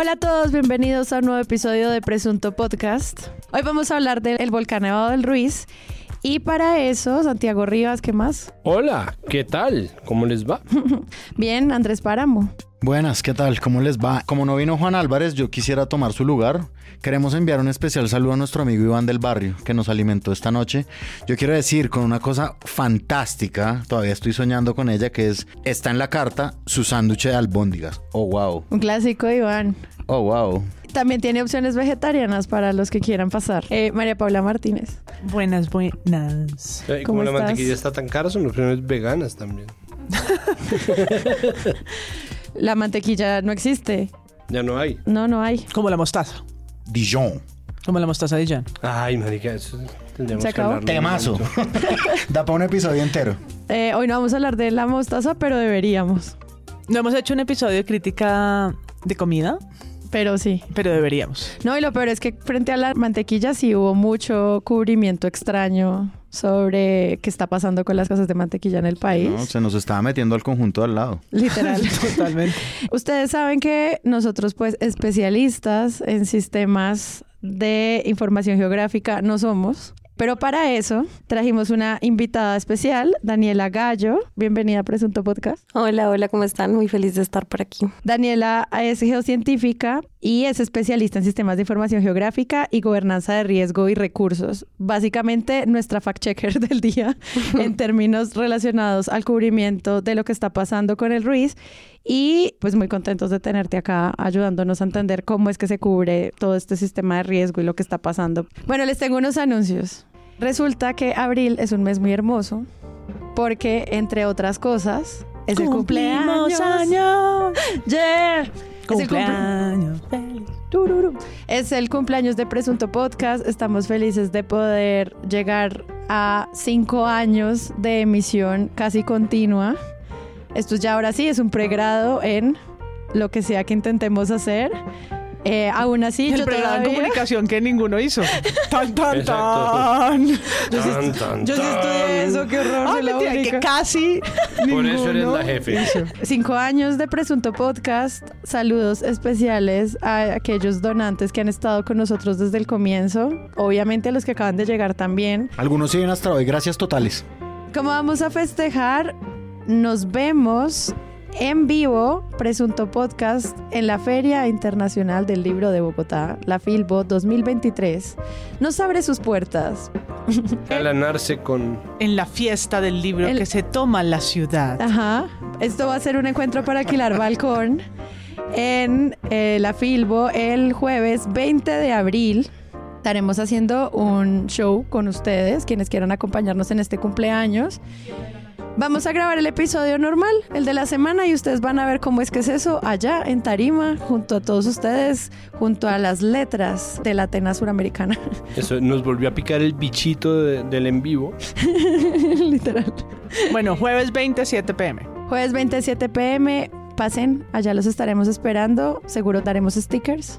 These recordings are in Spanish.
Hola a todos, bienvenidos a un nuevo episodio de Presunto Podcast. Hoy vamos a hablar del volcán Nevado del Ruiz. Y para eso, Santiago Rivas, ¿qué más? Hola, ¿qué tal? ¿Cómo les va? Bien, Andrés Páramo. Buenas, ¿qué tal? ¿Cómo les va? Como no vino Juan Álvarez, yo quisiera tomar su lugar. Queremos enviar un especial saludo a nuestro amigo Iván del Barrio, que nos alimentó esta noche. Yo quiero decir con una cosa fantástica, todavía estoy soñando con ella, que es, está en la carta su sándwich de albóndigas. Oh, wow. Un clásico, Iván. Oh, wow. También tiene opciones vegetarianas para los que quieran pasar. Eh, María Paula Martínez. Buenas, buenas. Eh, ¿Cómo Como la estás? mantequilla está tan cara, son opciones veganas también. La mantequilla no existe. Ya no hay. No, no hay. Como la mostaza. Dijon. Como la mostaza de Jan. Ay, marica, eso tendríamos ¿Se que acabó? un Temazo. da para un episodio entero. Eh, hoy no vamos a hablar de la mostaza, pero deberíamos. No hemos hecho un episodio de crítica de comida, Pero sí. pero deberíamos. No, y lo peor es que frente a la mantequilla sí hubo mucho cubrimiento extraño sobre qué está pasando con las cosas de mantequilla en el país. No, se nos estaba metiendo al conjunto al lado. Literal. Totalmente. Ustedes saben que nosotros, pues, especialistas en sistemas de información geográfica no somos. Pero para eso trajimos una invitada especial, Daniela Gallo. Bienvenida a Presunto Podcast. Hola, hola, ¿cómo están? Muy feliz de estar por aquí. Daniela es geocientífica y es especialista en sistemas de información geográfica y gobernanza de riesgo y recursos. Básicamente nuestra fact-checker del día en términos relacionados al cubrimiento de lo que está pasando con el Ruiz. Y pues muy contentos de tenerte acá ayudándonos a entender cómo es que se cubre todo este sistema de riesgo y lo que está pasando. Bueno, les tengo unos anuncios. Resulta que abril es un mes muy hermoso porque, entre otras cosas, es el cumpleaños. años. Yeah. Es el, cumple- Cumpleaños es el cumpleaños de Presunto Podcast. Estamos felices de poder llegar a cinco años de emisión casi continua. Esto ya ahora sí es un pregrado en lo que sea que intentemos hacer. Eh, aún así, El yo de todavía... comunicación que ninguno hizo. Tan, tan, tan. Yo sí, Tan, tan, yo sí tan. estudié eso, qué horror. Ah, soy la mentira, que casi Por eso eres la jefe. hizo. Cinco años de Presunto Podcast. Saludos especiales a aquellos donantes que han estado con nosotros desde el comienzo. Obviamente a los que acaban de llegar también. Algunos siguen hasta hoy. Gracias totales. Como vamos a festejar, nos vemos en vivo, Presunto Podcast, en la Feria Internacional del Libro de Bogotá, la Filbo 2023. Nos abre sus puertas. Alanarse con... En la fiesta del libro El- que se toma la ciudad. Ajá. Esto va a ser un encuentro para alquilar balcón en eh, la Filbo el jueves 20 de abril. Estaremos haciendo un show con ustedes, quienes quieran acompañarnos en este cumpleaños. Vamos a grabar el episodio normal, el de la semana, y ustedes van a ver cómo es que es eso allá en Tarima, junto a todos ustedes, junto a las letras de la Atena Suramericana. Eso nos volvió a picar el bichito de- del en vivo. Literal. Bueno, jueves 27 pm. Jueves 27 pm, pasen, allá los estaremos esperando. Seguro daremos stickers.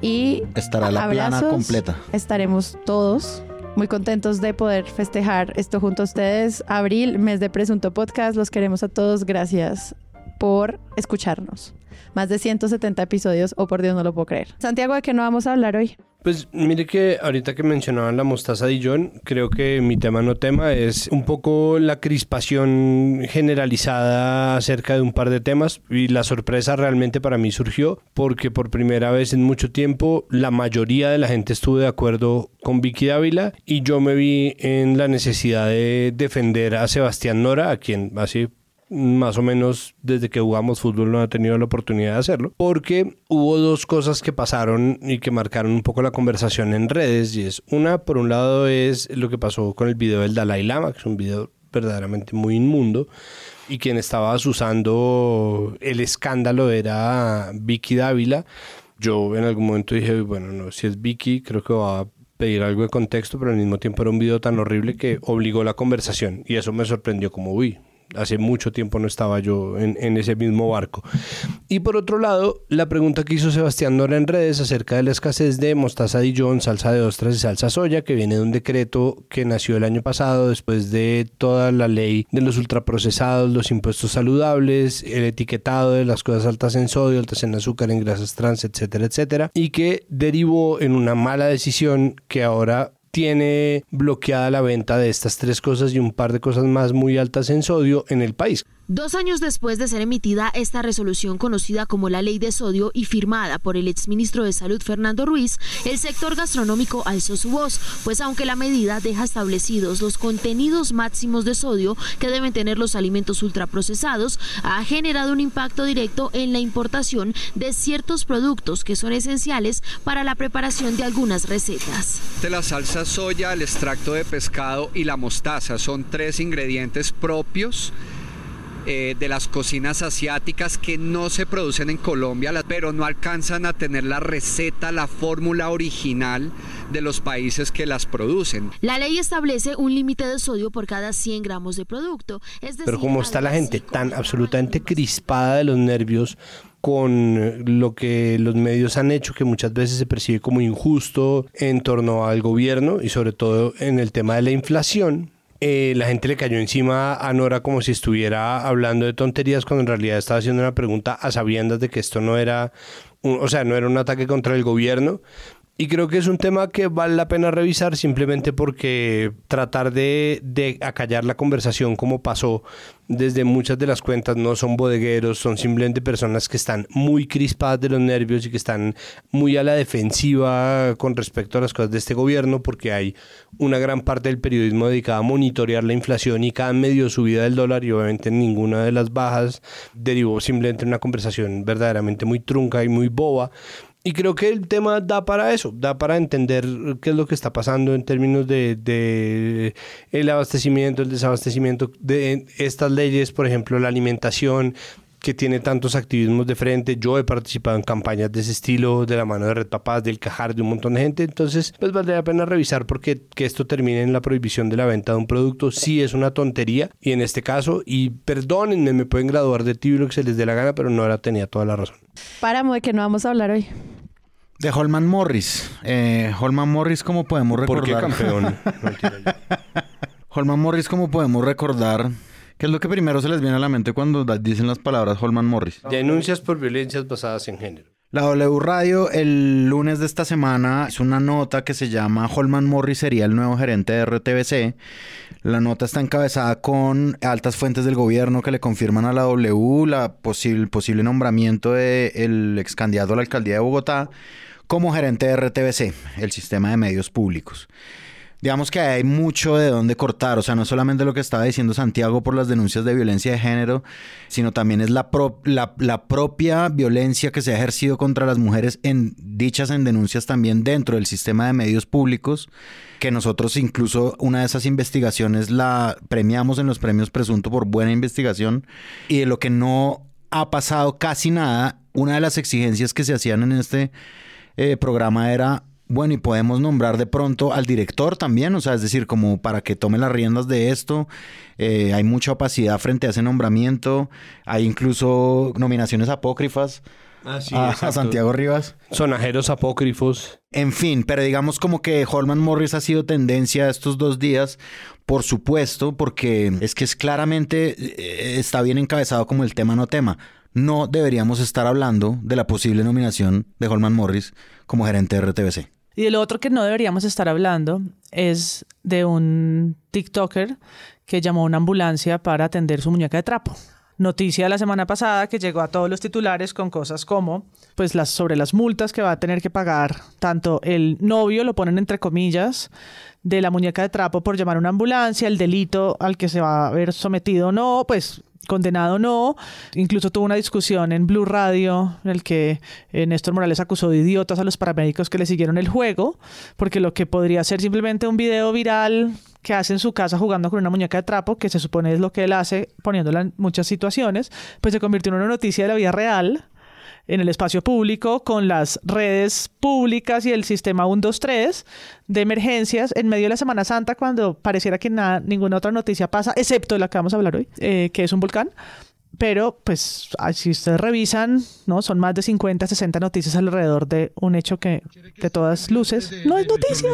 Y Estará la plana completa. Estaremos todos muy contentos de poder festejar esto junto a ustedes. Abril, mes de Presunto Podcast. Los queremos a todos. Gracias por escucharnos. Más de 170 episodios. Oh, por Dios, no lo puedo creer. Santiago, ¿de qué no vamos a hablar hoy? Pues mire que ahorita que mencionaban la mostaza Dijon, creo que mi tema no tema es un poco la crispación generalizada acerca de un par de temas y la sorpresa realmente para mí surgió porque por primera vez en mucho tiempo la mayoría de la gente estuvo de acuerdo con Vicky Dávila y yo me vi en la necesidad de defender a Sebastián Nora, a quien así más o menos desde que jugamos fútbol no ha tenido la oportunidad de hacerlo, porque hubo dos cosas que pasaron y que marcaron un poco la conversación en redes, y es una, por un lado, es lo que pasó con el video del Dalai Lama, que es un video verdaderamente muy inmundo, y quien estaba usando el escándalo era Vicky Dávila. Yo en algún momento dije, bueno, no, si es Vicky, creo que va a pedir algo de contexto, pero al mismo tiempo era un video tan horrible que obligó la conversación, y eso me sorprendió como, uy, hace mucho tiempo no estaba yo en, ese mismo barco. Y por otro lado, la pregunta que hizo Sebastián Nora en redes acerca de la escasez de mostaza Dijon, salsa de ostras y salsa soya, que viene de un decreto que nació el año pasado después de toda la ley de los ultraprocesados, los impuestos saludables, el etiquetado de las cosas altas en sodio, altas en azúcar, en grasas trans, etcétera, etcétera, y que derivó en una mala decisión que ahora tiene bloqueada la venta de estas tres cosas y un par de cosas más muy altas en sodio en el país. Dos años después de ser emitida esta resolución conocida como la Ley de Sodio y firmada por el exministro de Salud Fernando Ruiz, el sector gastronómico alzó su voz, pues aunque la medida deja establecidos los contenidos máximos de sodio que deben tener los alimentos ultraprocesados, ha generado un impacto directo en la importación de ciertos productos que son esenciales para la preparación de algunas recetas. La salsa soya, el extracto de pescado y la mostaza son tres ingredientes propios eh, de las cocinas asiáticas que no se producen en Colombia, pero no alcanzan a tener la receta, la fórmula original de los países que las producen. La ley establece un límite de sodio por cada 100 gramos de producto. pero como está la gente tan absolutamente crispada de los nervios con lo que los medios han hecho, que muchas veces se percibe como injusto en torno al gobierno y sobre todo en el tema de la inflación, eh, la gente le cayó encima a Nora como si estuviera hablando de tonterías cuando en realidad estaba haciendo una pregunta a sabiendas de que esto no era, o sea, no era un ataque contra el gobierno, y creo que es un tema que vale la pena revisar simplemente porque tratar de, de, acallar la conversación como pasó desde muchas de las cuentas no son bodegueros, son simplemente personas que están muy crispadas de los nervios y que están muy a la defensiva con respecto a las cosas de este gobierno porque hay una gran parte del periodismo dedicada a monitorear la inflación y cada medio subida del dólar y obviamente ninguna de las bajas derivó simplemente en una conversación verdaderamente muy trunca y muy boba y creo que el tema da para eso, da para entender qué es lo que está pasando en términos de, el abastecimiento, el desabastecimiento de estas leyes, por ejemplo, la alimentación que tiene tantos activismos de frente. Yo he participado en campañas de ese estilo, de la mano de Red Papás, del Cajar, de un montón de gente. Entonces, pues vale la pena revisar porque que esto termine en la prohibición de la venta de un producto sí es una tontería. Y en este caso, y perdónenme, me pueden graduar de tibio que se les dé la gana, pero no era tenía toda la razón. Páramo de que no vamos a hablar hoy. De Holman Morris. Eh, Holman Morris, ¿cómo podemos recordar? ¿Por qué campeón? Holman Morris, ¿cómo podemos recordar? ¿Qué es lo que primero se les viene a la mente cuando dicen las palabras Holman Morris? Denuncias por violencias basadas en género. La W Radio el lunes de esta semana hizo una nota que se llama Holman Morris sería el nuevo gerente de RTBC. La nota está encabezada con altas fuentes del gobierno que le confirman a la W la posible, posible nombramiento del ex candidato a la alcaldía de Bogotá como gerente de RTBC, el sistema de medios públicos. Digamos que hay mucho de dónde cortar, o sea, no solamente lo que estaba diciendo Santiago por las denuncias de violencia de género, sino también es la, la, propia violencia que se ha ejercido contra las mujeres en dichas en denuncias también dentro del sistema de medios públicos, que nosotros incluso una de esas investigaciones la premiamos en los premios Presunto por buena investigación y de lo que no ha pasado casi nada, una de las exigencias que se hacían en este eh, programa era, bueno, y podemos nombrar de pronto al director también, o sea, es decir, como para que tome las riendas de esto. Eh, hay mucha opacidad frente a ese nombramiento. Hay incluso nominaciones apócrifas. Ah, a, Santiago Rivas. Sonajeros apócrifos. En fin, pero digamos como que Holman Morris ha sido tendencia estos dos días, por supuesto, porque es que es claramente eh, está bien encabezado como el tema no tema no deberíamos estar hablando de la posible nominación de Holman Morris como gerente de RTBC. Y el otro que no deberíamos estar hablando es de un TikToker que llamó a una ambulancia para atender su muñeca de trapo. Noticia de la semana pasada que llegó a todos los titulares con cosas como pues las sobre las multas que va a tener que pagar tanto el novio lo ponen entre comillas de la muñeca de trapo por llamar a una ambulancia, el delito al que se va a ver sometido o no, pues condenado no. Incluso tuvo una discusión en Blue Radio en el que eh, Néstor Morales acusó de idiotas a los paramédicos que le siguieron el juego, porque lo que podría ser simplemente un video viral que hace en su casa jugando con una muñeca de trapo, que se supone es lo que él hace poniéndola en muchas situaciones, pues se convirtió en una noticia de la vida real en el espacio público con las redes públicas y el sistema 123 de emergencias en medio de la Semana Santa cuando pareciera que nada, ninguna otra noticia pasa, excepto la que vamos a hablar hoy, eh, que es un volcán. Pero, pues, si ustedes revisan, ¿no? Son más de 50, 60 noticias alrededor de un hecho que, de todas luces, no es noticia.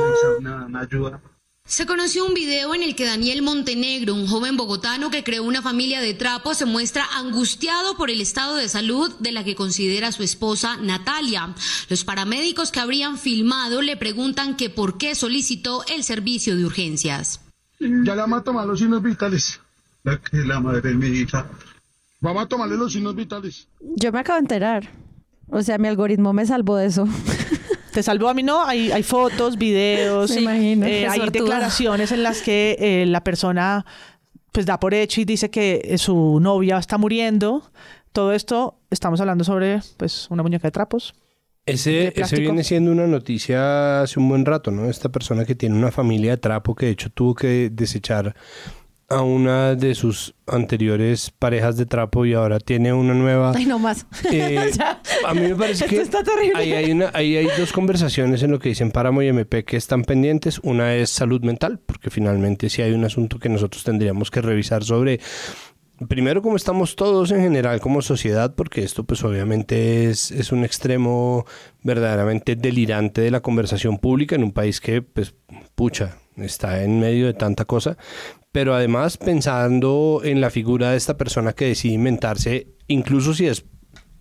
Se conoció un video en el que Daniel Montenegro, un joven bogotano que creó una familia de trapo, se muestra angustiado por el estado de salud de la que considera su esposa Natalia. Los paramédicos que habrían filmado le preguntan que por qué solicitó el servicio de urgencias. Ya le vamos a tomar los signos vitales. La que la madre mi hija. Vamos a tomarle los signos vitales. Yo me acabo de enterar. O sea, mi algoritmo me salvó de eso. te salvó a mí, no, hay, hay fotos, videos, eh, hay declaraciones en las que eh, la persona pues da por hecho y dice que eh, su novia está muriendo. Todo esto estamos hablando sobre pues una muñeca de trapos. Ese, ese viene siendo una noticia hace un buen rato, ¿no? Esta persona que tiene una familia de trapo que de hecho tuvo que desechar a una de sus anteriores parejas de trapo y ahora tiene una nueva. Ay, no más. Eh, a mí me parece que está terrible. Ahí hay, una, ahí hay dos conversaciones en lo que dicen Páramo y MP que están pendientes. Una es salud mental, porque finalmente sí hay un asunto que nosotros tendríamos que revisar sobre primero cómo estamos todos en general como sociedad, porque esto pues obviamente es, es, un extremo verdaderamente delirante de la conversación pública en un país que pues pucha, está en medio de tanta cosa, pero además pensando en la figura de esta persona que decide inventarse, incluso si es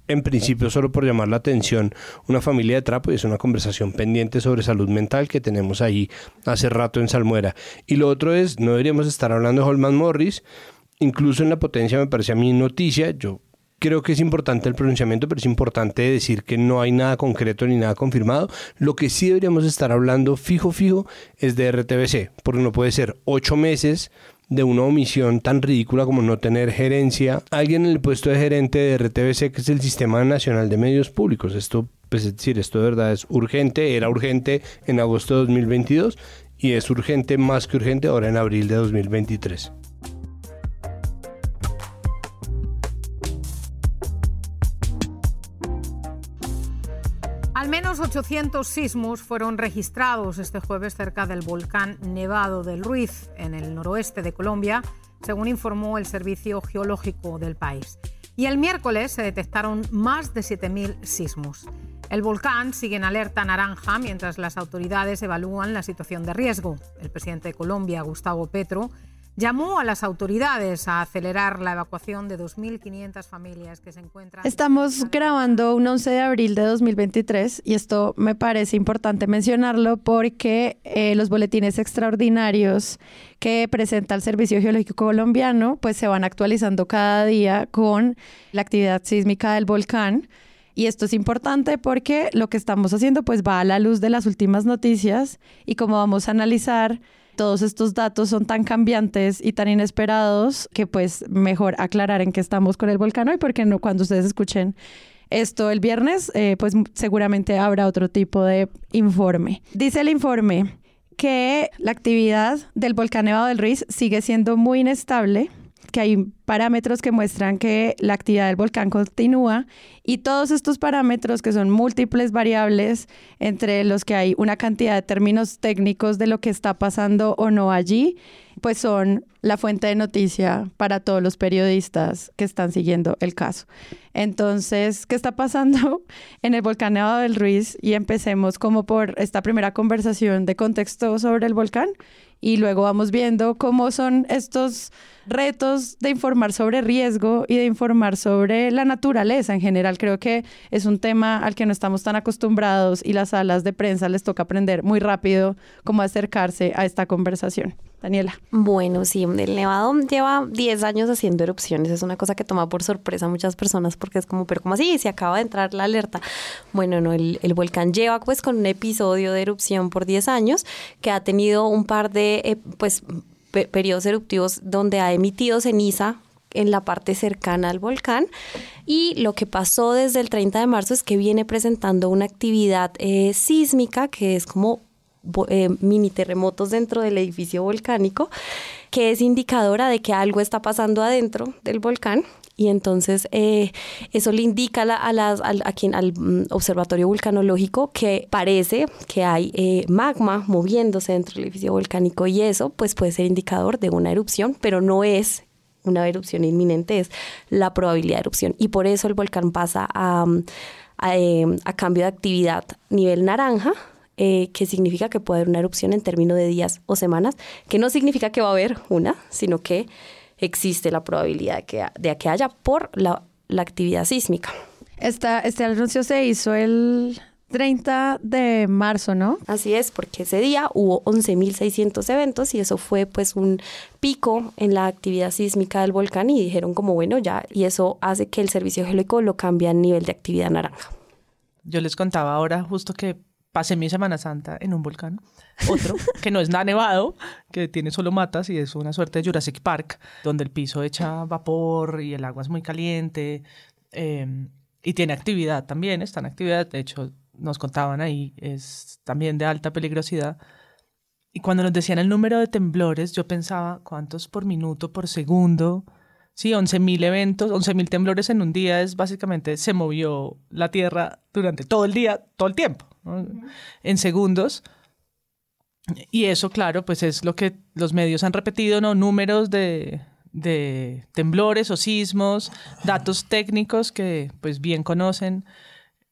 en principio solo por llamar la atención una familia de trapo y es una conversación pendiente sobre salud mental que tenemos ahí hace rato en Salmuera. Y lo otro es, no deberíamos estar hablando de Holman Morris, incluso en la potencia me parece a mí noticia, yo creo que es importante el pronunciamiento, pero es importante decir que no hay nada concreto ni nada confirmado. Lo que sí deberíamos estar hablando fijo, fijo, es de RTBC, porque no puede ser ocho meses de una omisión tan ridícula como no tener gerencia. Alguien en el puesto de gerente de RTBC, que es el Sistema Nacional de Medios Públicos. Esto, pues es decir, esto de verdad es urgente, era urgente en agosto de 2022 y es urgente más que urgente ahora en abril de 2023. Al menos 800 sismos fueron registrados este jueves cerca del volcán Nevado del Ruiz, en el noroeste de Colombia, según informó el Servicio Geológico del país. Y el miércoles se detectaron más de 7.000 sismos. El volcán sigue en alerta naranja mientras las autoridades evalúan la situación de riesgo. El presidente de Colombia, Gustavo Petro, llamó a las autoridades a acelerar la evacuación de 2.500 familias que se encuentran. Estamos grabando un 11 de abril de 2023 y esto me parece importante mencionarlo porque eh, los boletines extraordinarios que presenta el Servicio Geológico Colombiano pues se van actualizando cada día con la actividad sísmica del volcán. Y esto es importante porque lo que estamos haciendo pues va a la luz de las últimas noticias y como vamos a analizar todos estos datos son tan cambiantes y tan inesperados que pues mejor aclarar en qué estamos con el volcán hoy porque no cuando ustedes escuchen esto el viernes eh, pues seguramente habrá otro tipo de informe. Dice el informe que la actividad del volcán Nevado del Ruiz sigue siendo muy inestable que hay parámetros que muestran que la actividad del volcán continúa y todos estos parámetros que son múltiples variables entre los que hay una cantidad de términos técnicos de lo que está pasando o no allí, pues son la fuente de noticia para todos los periodistas que están siguiendo el caso. Entonces, ¿qué está pasando en el volcán Nevado del Ruiz? Y empecemos como por esta primera conversación de contexto sobre el volcán y luego vamos viendo cómo son estos retos de informar sobre riesgo y de informar sobre la naturaleza en general. Creo que es un tema al que no estamos tan acostumbrados y las salas de prensa les toca aprender muy rápido cómo acercarse a esta conversación. Daniela. Bueno, sí, el Nevado lleva 10 años haciendo erupciones. Es una cosa que toma por sorpresa a muchas personas porque es como, pero ¿cómo así? Se acaba de entrar la alerta. Bueno, no, el, volcán lleva pues con un episodio de erupción por 10 años que ha tenido un par de, eh, pues, periodos eruptivos donde ha emitido ceniza en la parte cercana al volcán y lo que pasó desde el 30 de marzo es que viene presentando una actividad eh, sísmica que es como eh, mini terremotos dentro del edificio volcánico que es indicadora de que algo está pasando adentro del volcán. Y entonces eh, eso le indica a, al, al mm, observatorio vulcanológico que parece que hay eh, magma moviéndose dentro del edificio volcánico y eso pues puede ser indicador de una erupción, pero no es una erupción inminente, es la probabilidad de erupción. Y por eso el volcán pasa a, mm, eh, a, cambio de actividad nivel naranja, que significa que puede haber una erupción en términos de días o semanas, que no significa que va a haber una, sino que existe la probabilidad de que, de que haya por la, actividad sísmica. Esta, este anuncio se hizo el 30 de marzo, ¿no? Así es, porque ese día hubo 11.600 eventos y eso fue pues un pico en la actividad sísmica del volcán y dijeron como bueno ya, y eso hace que el servicio geológico lo cambie a nivel de actividad naranja. Yo les contaba ahora justo que pasé mi Semana Santa en un volcán, otro que no es nada nevado, que tiene solo matas y es una suerte de Jurassic Park, donde el piso echa vapor y el agua es muy caliente em, y tiene actividad también, está en actividad, de hecho nos contaban ahí, es también de alta peligrosidad. Y cuando nos decían el número de temblores, yo pensaba cuántos por minuto, por segundo, Sí, 11.000 eventos, 11.000 temblores en un día es básicamente se movió la Tierra durante todo el día, todo el tiempo en segundos. Y eso, claro, pues es lo que los medios han repetido, ¿no? Números de, de temblores o sismos, datos técnicos que pues bien conocen.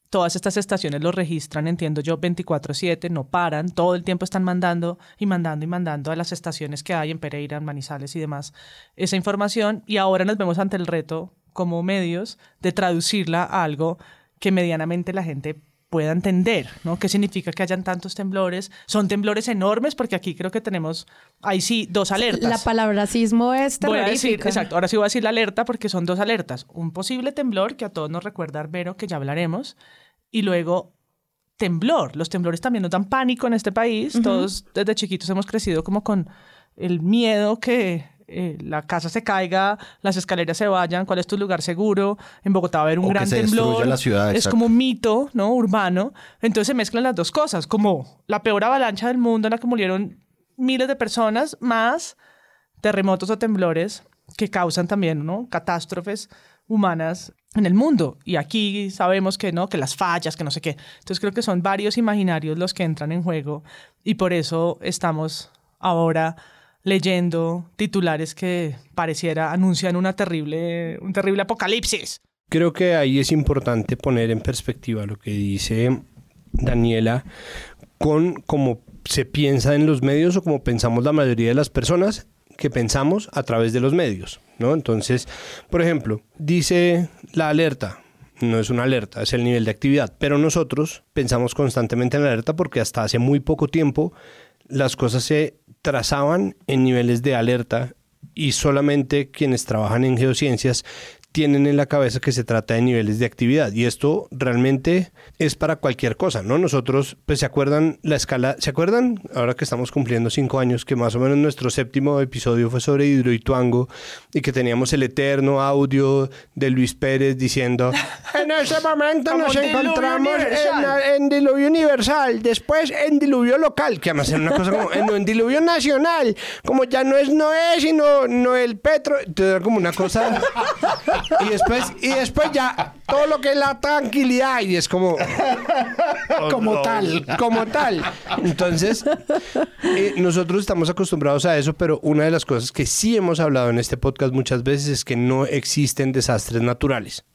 Todas estas estaciones lo registran, entiendo yo, 24/7, no paran, todo el tiempo están mandando y mandando y mandando a las estaciones que hay en Pereira, en Manizales y demás esa información y ahora nos vemos ante el reto como medios de traducirla a algo que medianamente la gente pueda entender, ¿no? ¿Qué significa que hayan tantos temblores? Son temblores enormes porque aquí creo que tenemos, ahí sí, dos alertas. La palabra sismo es Voy a decir, exacto, ahora sí voy a decir la alerta porque son dos alertas. Un posible temblor que a todos nos recuerda Arbero, que ya hablaremos, y luego temblor. Los temblores también nos dan pánico en este país. Todos desde chiquitos hemos crecido como con el miedo que eh, la casa se caiga, las escaleras se vayan, cuál es tu lugar seguro. En Bogotá va a haber un gran temblor. La ciudad, es como un mito, ¿no? Urbano. Entonces se mezclan las dos cosas, como la peor avalancha del mundo en la que murieron miles de personas, más terremotos o temblores que causan también, ¿no? Catástrofes humanas en el mundo. Y aquí sabemos que no, que las fallas, que no sé qué. Entonces creo que son varios imaginarios los que entran en juego y por eso estamos ahora leyendo titulares que pareciera anuncian una terrible, un terrible apocalipsis. Creo que ahí es importante poner en perspectiva lo que dice Daniela con cómo se piensa en los medios o como pensamos la mayoría de las personas que pensamos a través de los medios, ¿no? Entonces, por ejemplo, dice la alerta, no es una alerta, es el nivel de actividad, pero nosotros pensamos constantemente en la alerta porque hasta hace muy poco tiempo las cosas se trazaban en niveles de alerta y solamente quienes trabajan en geociencias tienen en la cabeza que se trata de niveles de actividad y esto realmente es para cualquier cosa, ¿no? Nosotros, pues se acuerdan la escala, ¿se acuerdan? Ahora que estamos cumpliendo cinco años, que más o menos nuestro séptimo episodio fue sobre Hidroituango y que teníamos el eterno audio de Luis Pérez diciendo, en ese momento nos encontramos en, diluvio universal, después en diluvio local, que además era una cosa como, en, en diluvio nacional, como ya no es Noé, sino Noel Petro, entonces era como una cosa y después, y después ya todo lo que es la tranquilidad y es como... como tal. Como tal. Entonces, eh, nosotros estamos acostumbrados a eso, pero una de las cosas que sí hemos hablado en este podcast muchas veces es que no existen desastres naturales.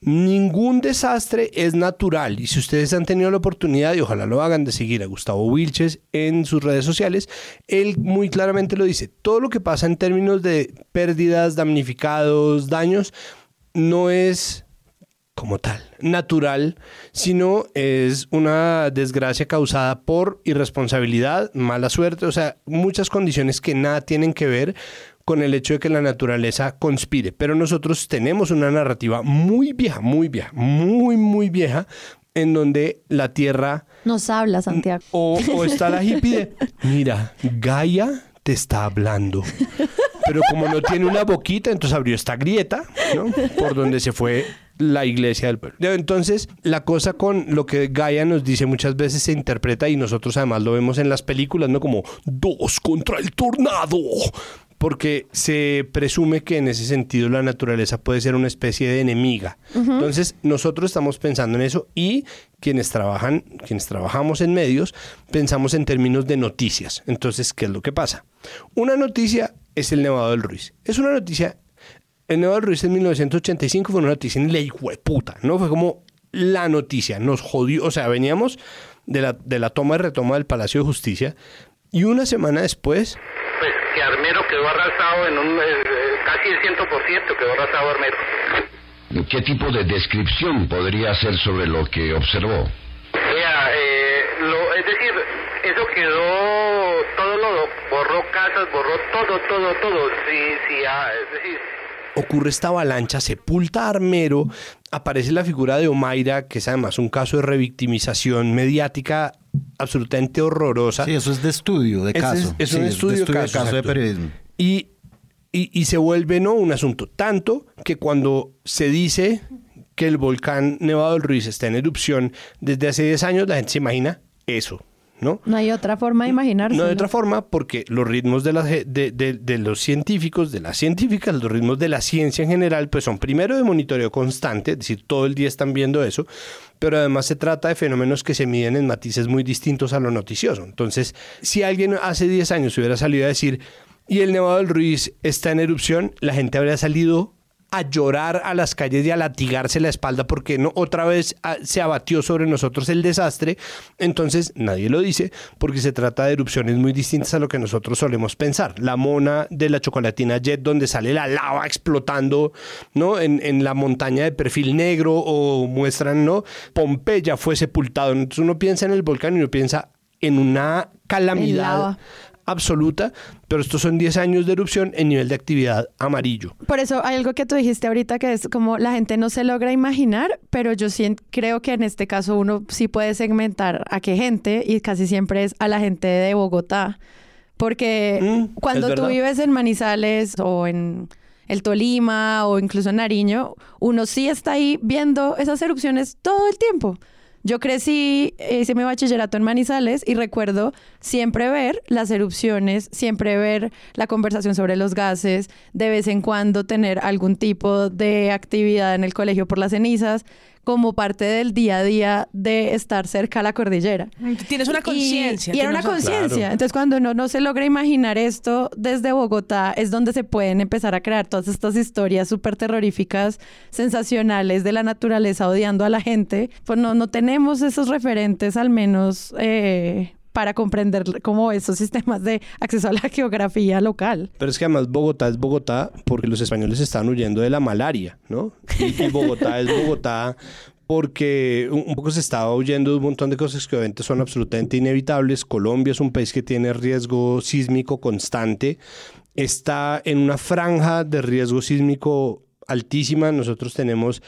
Ningún desastre es natural. Y si ustedes han tenido la oportunidad y ojalá lo hagan de seguir a Gustavo Wilches en sus redes sociales, él muy claramente lo dice, todo lo que pasa en términos de pérdidas, damnificados, daños, no es como tal, natural, sino es una desgracia causada por irresponsabilidad, mala suerte, o sea, muchas condiciones que nada tienen que ver con el hecho de que la naturaleza conspire. Pero nosotros tenemos una narrativa muy vieja, muy vieja, muy, muy vieja, en donde la Tierra... Nos habla, Santiago. O, está la hippie mira, Gaia te está hablando. Pero como no tiene una boquita, entonces abrió esta grieta, ¿no? Por donde se fue la iglesia del pueblo. Entonces, la cosa con lo que Gaia nos dice muchas veces se interpreta y nosotros además lo vemos en las películas, ¿no? Como dos contra el tornado porque se presume que en ese sentido la naturaleza puede ser una especie de enemiga. Entonces, nosotros estamos pensando en eso y quienes trabajan, quienes trabajamos en medios, pensamos en términos de noticias. Entonces, ¿qué es lo que pasa? Una noticia es el Nevado del Ruiz. Es una noticia el Nevado del Ruiz en 1985 fue una noticia en la puta, ¿no? Fue como la noticia, nos jodió, o sea, veníamos de la, de la toma y retoma del Palacio de Justicia y una semana después pues que Armero quedó arrasado en un, eh, casi el 100% quedó arrasado Armero. ¿Qué tipo de descripción podría hacer sobre lo que observó? Vea, eh, lo, es decir, eso quedó, todo lo borró casas, borró todo, todo, todo. Sí, sí, ah, es decir ocurre esta avalancha, sepulta a Armero, aparece la figura de Omaira, que es además un caso de revictimización mediática absolutamente horrorosa. Sí, eso es de estudio, de caso. Es, un estudio, de caso, de periodismo. Y, y, se vuelve no un asunto. Tanto que cuando se dice que el volcán Nevado del Ruiz está en erupción desde hace 10 años, la gente se imagina eso. ¿No? No hay otra forma de imaginarse. No hay otra forma porque los ritmos de, de, de, los científicos, de las científicas, los ritmos de la ciencia en general, pues son primero de monitoreo constante, es decir, todo el día están viendo eso, pero además se trata de fenómenos que se miden en matices muy distintos a lo noticioso. Entonces, si alguien hace 10 años hubiera salido a decir, y el Nevado del Ruiz está en erupción, la gente habría salido a llorar a las calles y a latigarse la espalda porque no otra vez ah, se abatió sobre nosotros el desastre. Entonces nadie lo dice porque se trata de erupciones muy distintas a lo que nosotros solemos pensar. La mona de la chocolatina Jet donde sale la lava explotando, ¿no? En, en la montaña de perfil negro o muestran, ¿no? Pompeya fue sepultado. Entonces uno piensa en el volcán y uno piensa en una calamidad absoluta, pero estos son 10 años de erupción en nivel de actividad amarillo. Por eso hay algo que tú dijiste ahorita que es como la gente no se logra imaginar, pero yo sí creo que en este caso uno sí puede segmentar a qué gente y casi siempre es a la gente de Bogotá. Porque mm, cuando tú vives en Manizales o en el Tolima o incluso en Nariño, uno sí está ahí viendo esas erupciones todo el tiempo. Yo crecí, hice mi bachillerato en Manizales y recuerdo siempre ver las erupciones, siempre ver la conversación sobre los gases, de vez en cuando tener algún tipo de actividad en el colegio por las cenizas como parte del día a día de estar cerca a la cordillera. Tienes una conciencia. Y, era una conciencia. Entonces, cuando uno no se logra imaginar esto desde Bogotá, es donde se pueden empezar a crear todas estas historias súper terroríficas, sensacionales de la naturaleza odiando a la gente. Pues no, no tenemos esos referentes, al menos eh, para comprender cómo esos sistemas de acceso a la geografía local. Pero es que además Bogotá es Bogotá porque los españoles están huyendo de la malaria, ¿no? Y, Bogotá es Bogotá porque un, poco se estaba huyendo de un montón de cosas que obviamente son absolutamente inevitables. Colombia es un país que tiene riesgo sísmico constante, está en una franja de riesgo sísmico altísima. Nosotros tenemos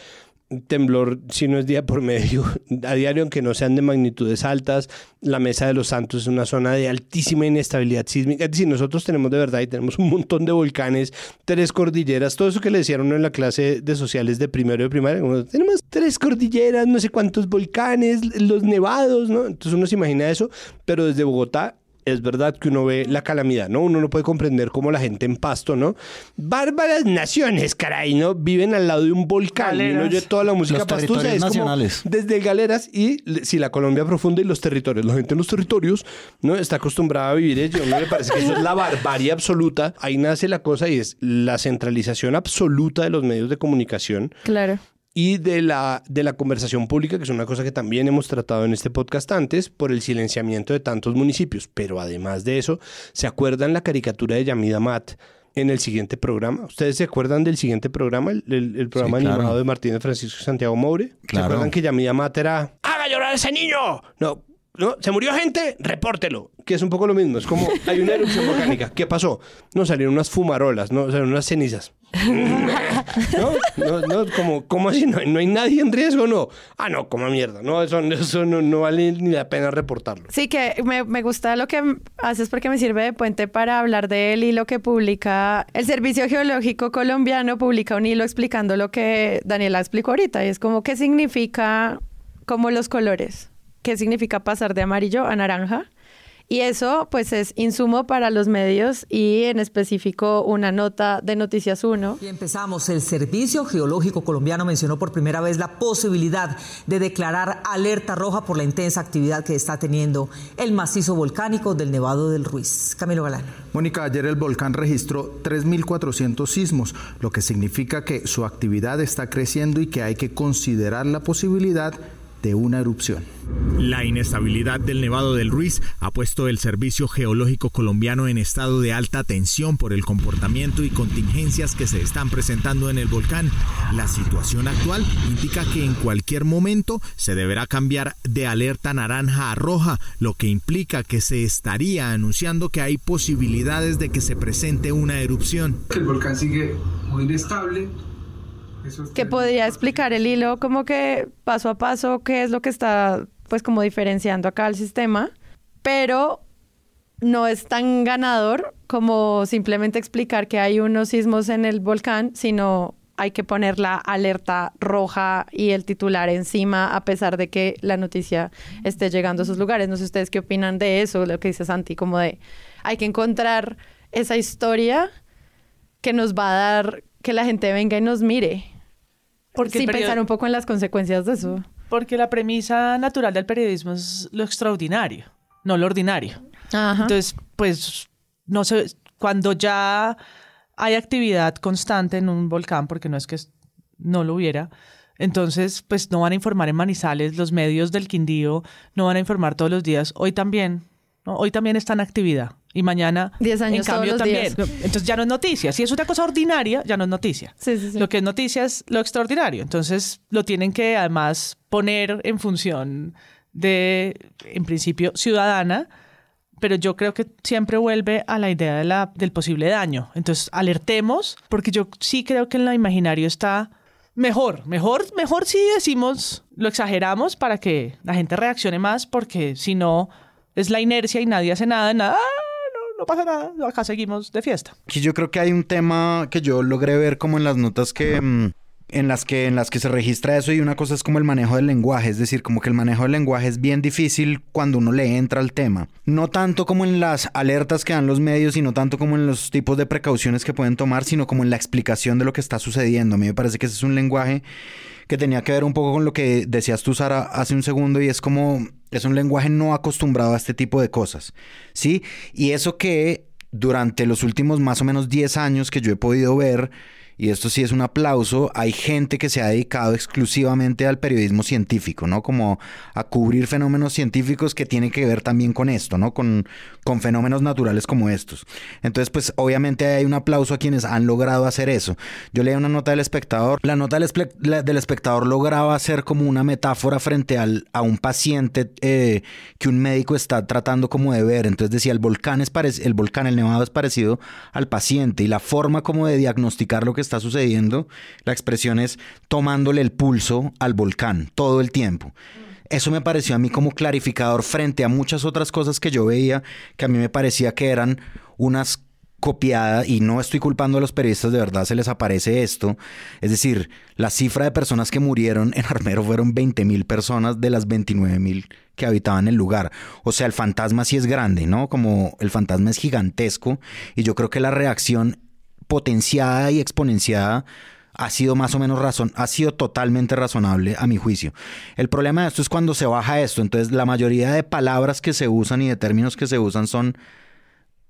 temblor, si no es día por medio, a diario, aunque no sean de magnitudes altas. La Mesa de los Santos es una zona de altísima inestabilidad sísmica. Es decir, nosotros tenemos de verdad y tenemos un montón de volcanes, tres cordilleras, todo eso que le decían en la clase de sociales de primero de primaria. tenemos tres cordilleras, no sé cuántos volcanes, los nevados, ¿no? Entonces uno se imagina eso, pero desde Bogotá es verdad que uno ve la calamidad, ¿no? Uno no puede comprender cómo la gente en Pasto, ¿no? Bárbaras naciones, caray, ¿no? Viven al lado de un volcán y uno oye toda la música pastusa. Es nacionales. desde Galeras y si la Colombia profunda y los territorios. La gente en los territorios, ¿no? Está acostumbrada a vivir ello. ¿No le parece que eso es la barbarie absoluta? Ahí nace la cosa y es la centralización absoluta de los medios de comunicación. Claro y de la, de la conversación pública, que es una cosa que también hemos tratado en este podcast antes, por el silenciamiento de tantos municipios. Pero además de eso, ¿se acuerdan la caricatura de Yamida Matt en el siguiente programa? ¿Ustedes se acuerdan del siguiente programa, el, programa animado de Martínez Francisco Santiago Moure? ¿Se acuerdan que Yamida Matt era ¡Haga llorar a ese niño! No, se murió gente, repórtelo. Que es un poco lo mismo. Es como hay una erupción volcánica. ¿Qué pasó? No salieron unas fumarolas, no salieron unas cenizas. No, no, no ¿cómo así? ¿No, no hay nadie en riesgo? No. Ah, no, como mierda. No, eso, eso no, no vale ni la pena reportarlo. Sí, que me, me gusta lo que haces porque me sirve de puente para hablar de él y lo que publica el Servicio Geológico Colombiano, publica un hilo explicando lo que Daniela explicó ahorita. Y es como, ¿qué significa como los colores? ¿Qué significa pasar de amarillo a naranja? Y eso pues es insumo para los medios y en específico una nota de Noticias 1. Y empezamos. El Servicio Geológico Colombiano mencionó por primera vez la posibilidad de declarar alerta roja por la intensa actividad que está teniendo el macizo volcánico del Nevado del Ruiz. Camilo Galán. Mónica, ayer el volcán registró 3.400 sismos, lo que significa que su actividad está creciendo y que hay que considerar la posibilidad de una erupción. La inestabilidad del Nevado del Ruiz ha puesto el Servicio Geológico Colombiano en estado de alta tensión por el comportamiento y contingencias que se están presentando en el volcán. La situación actual indica que en cualquier momento se deberá cambiar de alerta naranja a roja, lo que implica que se estaría anunciando que hay posibilidades de que se presente una erupción. El volcán sigue muy inestable, que podría explicar el hilo como que paso a paso qué es lo que está pues como diferenciando acá el sistema, pero no es tan ganador como simplemente explicar que hay unos sismos en el volcán, sino hay que poner la alerta roja y el titular encima a pesar de que la noticia esté llegando a esos lugares. No sé ustedes qué opinan de eso, lo que dice Santi, como de hay que encontrar esa historia que nos va a dar que la gente venga y nos mire. Porque Sin pensar un poco en las consecuencias de eso. Porque la premisa natural del periodismo es lo extraordinario, no lo ordinario. Entonces, pues, no sé, cuando ya hay actividad constante en un volcán, porque no es que no lo hubiera, entonces, pues no van a informar en Manizales, los medios del Quindío no van a informar todos los días. Hoy también, hoy también está en actividad. Y mañana, Diez años en cambio, también. días. Entonces ya no es noticia. Si es una cosa ordinaria, ya no es noticia. Sí, sí, sí. Lo que es noticia es lo extraordinario. Entonces lo tienen que además poner en función de, en principio, ciudadana, pero yo creo que siempre vuelve a la idea de la, del posible daño. Entonces alertemos, porque yo sí creo que en lo imaginario está mejor, mejor, mejor si decimos, lo exageramos para que la gente reaccione más, porque si no es la inercia y nadie hace nada, nada, no, no pasa nada, acá seguimos de fiesta. Aquí yo creo que hay un tema que yo logré ver como en las notas que... mm, en las que en las que se registra eso y una cosa es como el manejo del lenguaje, es decir, como que el manejo del lenguaje es bien difícil cuando uno le entra al tema. No tanto como en las alertas que dan los medios y no tanto como en los tipos de precauciones que pueden tomar, sino como en la explicación de lo que está sucediendo. A mí me parece que ese es un lenguaje que tenía que ver un poco con lo que decías tú, Sara, hace un segundo, y es como, es un lenguaje no acostumbrado a este tipo de cosas, ¿sí? Y eso que durante los últimos más o menos 10 años que yo he podido ver, y esto sí es un aplauso, hay gente que se ha dedicado exclusivamente al periodismo científico, ¿no? Como a cubrir fenómenos científicos que tienen que ver también con esto, ¿no? Con, con fenómenos naturales como estos. Entonces, pues obviamente hay un aplauso a quienes han logrado hacer eso. Yo leí una nota del espectador, la nota del, espectador lograba hacer como una metáfora frente al, a un paciente eh, que un médico está tratando como de ver. Entonces decía, el volcán es el volcán, el nevado es parecido al paciente y la forma como de diagnosticar lo que está sucediendo, la expresión es tomándole el pulso al volcán todo el tiempo. Eso me pareció a mí como clarificador frente a muchas otras cosas que yo veía que a mí me parecía que eran unas copiadas y no estoy culpando a los periodistas, de verdad se les aparece esto. Es decir, la cifra de personas que murieron en Armero fueron 20 mil personas de las 29 mil que habitaban el lugar. O sea, el fantasma sí es grande, ¿no? Como el fantasma es gigantesco y yo creo que la reacción potenciada y exponenciada ha sido más o menos razón, ha sido totalmente razonable a mi juicio. El problema de esto es cuando se baja esto, entonces la mayoría de palabras que se usan y de términos que se usan son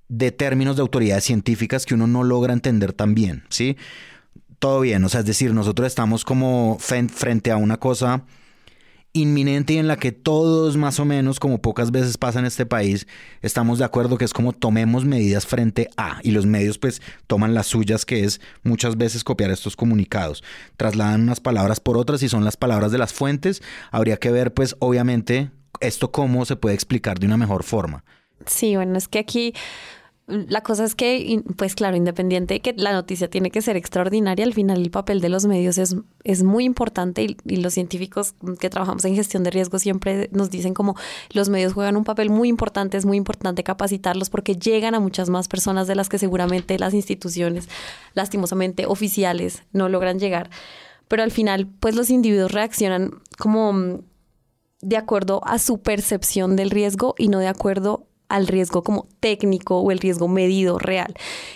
de términos de autoridades científicas que uno no logra entender tan bien, ¿sí? Todo bien, o sea, es decir, nosotros estamos como frente a una cosa inminente y en la que todos más o menos, como pocas veces pasa en este país, estamos de acuerdo que es como tomemos medidas frente a, y los medios pues toman las suyas, que es muchas veces copiar estos comunicados, trasladan unas palabras por otras y son las palabras de las fuentes, habría que ver pues obviamente esto cómo se puede explicar de una mejor forma. Sí, bueno, es que aquí la cosa es que, pues claro, independiente de que la noticia tiene que ser extraordinaria, al final el papel de los medios es, es muy importante y, los científicos que trabajamos en gestión de riesgo siempre nos dicen como los medios juegan un papel muy importante, es muy importante capacitarlos porque llegan a muchas más personas de las que seguramente las instituciones, lastimosamente oficiales, no logran llegar. Pero al final, pues los individuos reaccionan como de acuerdo a su percepción del riesgo y no de acuerdo al riesgo como técnico o el riesgo medido real.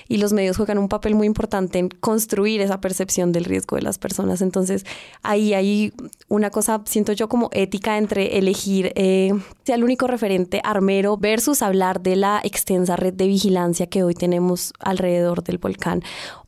Y los medios juegan un papel muy importante en construir esa percepción del riesgo de las personas. Entonces, ahí hay una cosa, siento yo, como ética entre elegir eh, sea el único referente armero versus hablar de la extensa red de vigilancia que hoy tenemos alrededor del volcán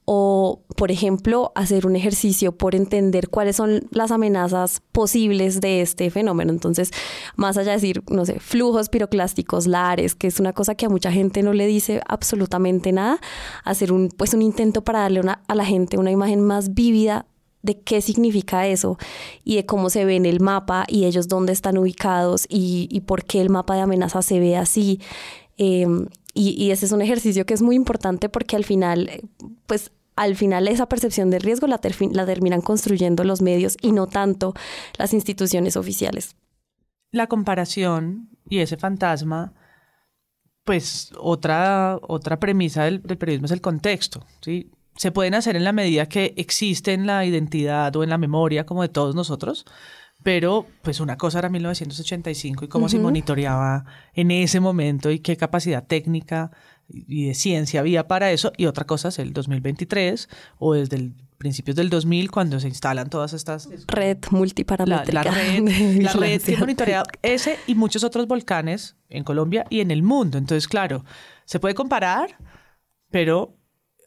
o, por ejemplo, hacer un ejercicio por entender cuáles son las amenazas posibles de este fenómeno. Entonces, más allá de decir, no sé, flujos piroclásticos, lares, que es una cosa que a mucha gente no le dice absolutamente nada, hacer un, pues, un intento para darle a la gente una imagen más vívida de qué significa eso y de cómo se ve en el mapa y ellos dónde están ubicados y, por qué el mapa de amenaza se ve así. Em, y, ese es un ejercicio que es muy importante porque al final, pues al final esa percepción de riesgo la, terminan construyendo los medios y no tanto las instituciones oficiales. La comparación y ese fantasma, pues otra, otra premisa del, periodismo es el contexto. ¿sí? Se pueden hacer en la medida que existe en la identidad o en la memoria como de todos nosotros, pero pues una cosa era 1985 y cómo se monitoreaba en ese momento y qué capacidad técnica y de ciencia había para eso, y otra cosa es el 2023 o desde el principios del 2000 cuando se instalan todas estas... Red multiparamétrica. La, red, la red que monitorea ese y muchos otros volcanes en Colombia y en el mundo. Entonces, claro, se puede comparar, pero